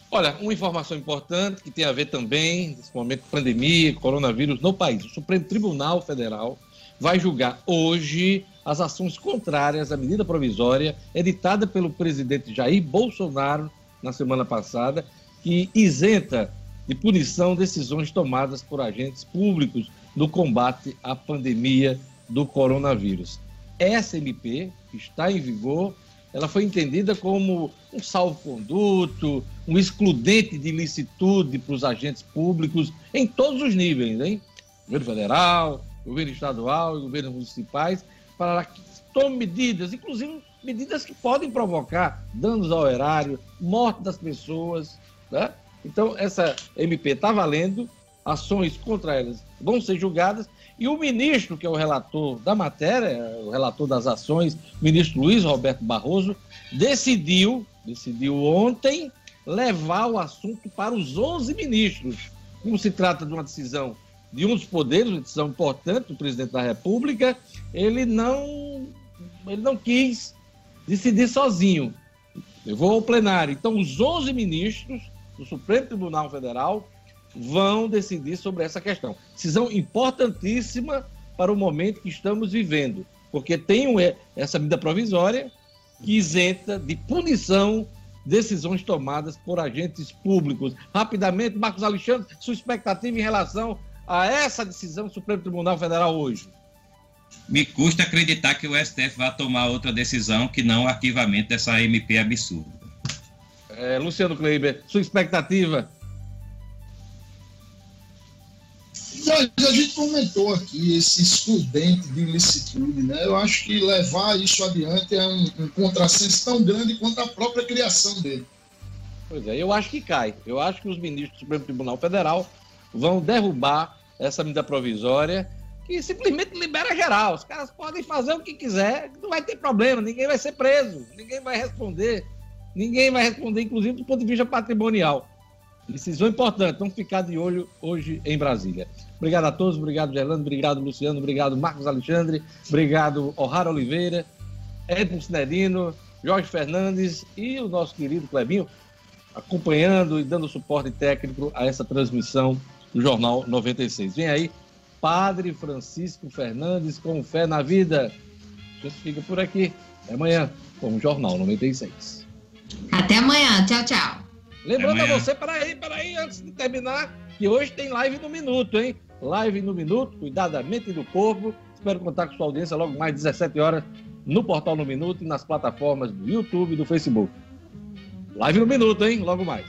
Olha, uma informação importante que tem a ver também, nesse momento de pandemia, coronavírus no país. O Supremo Tribunal Federal vai julgar hoje as ações contrárias à medida provisória editada pelo presidente Jair Bolsonaro na semana passada, que isenta de punição decisões tomadas por agentes públicos no combate à pandemia do coronavírus. Essa MP, que está em vigor, ela foi entendida como um salvo-conduto, um excludente de licitude para os agentes públicos em todos os níveis, hein? Governo federal, governo estadual e governos municipais, para que tome medidas, inclusive medidas que podem provocar danos ao erário, morte das pessoas, né? Então, essa MP está valendo, ações contra elas vão ser julgadas e o ministro, que é o relator da matéria, o relator das ações, o ministro Luiz Roberto Barroso, decidiu, decidiu ontem, levar o assunto para os 11 ministros. Como se trata de uma decisão de um dos poderes, uma decisão importante do presidente da República, ele não, ele não quis decidir sozinho. Levou ao plenário. Então, os 11 ministros do Supremo Tribunal Federal vão decidir sobre essa questão. Decisão importantíssima para o momento que estamos vivendo, porque tem essa medida provisória que isenta de punição decisões tomadas por agentes públicos. Rapidamente, Marcos Alexandre, sua expectativa em relação a essa decisão do Supremo Tribunal Federal hoje? Me custa acreditar que o STF vai tomar outra decisão que não o arquivamento dessa MP absurda. É, Luciano Kleiber, sua expectativa a gente comentou aqui esse excludente de ilicitude, né? Eu acho que levar isso adiante é um, um contrassenso tão grande quanto a própria criação dele. Pois é, eu acho que cai. Eu acho que os ministros do Supremo Tribunal Federal vão derrubar essa medida provisória que simplesmente libera geral. Os caras podem fazer o que quiser, não vai ter problema, ninguém vai ser preso, ninguém vai responder, ninguém vai responder, inclusive do ponto de vista patrimonial. Decisão importante, vamos ficar de olho hoje em Brasília. Obrigado a todos, obrigado Gerlando, obrigado Luciano, obrigado Marcos Alexandre, obrigado O'Hara Oliveira, Edson Cinerino, Jorge Fernandes e o nosso querido Clebinho, acompanhando e dando suporte técnico a essa transmissão do Jornal 96. Vem aí Padre Francisco Fernandes com fé na vida. A gente fica por aqui. Até amanhã com o Jornal 96. Até amanhã. Tchau, tchau. Lembrando a você, peraí, peraí, antes de terminar, que hoje tem live no minuto, hein? Live no minuto, cuidar da mente e do corpo. Espero contar com sua audiência logo mais 17 horas no Portal no Minuto e nas plataformas do YouTube e do Facebook. Live no minuto, hein? Logo mais.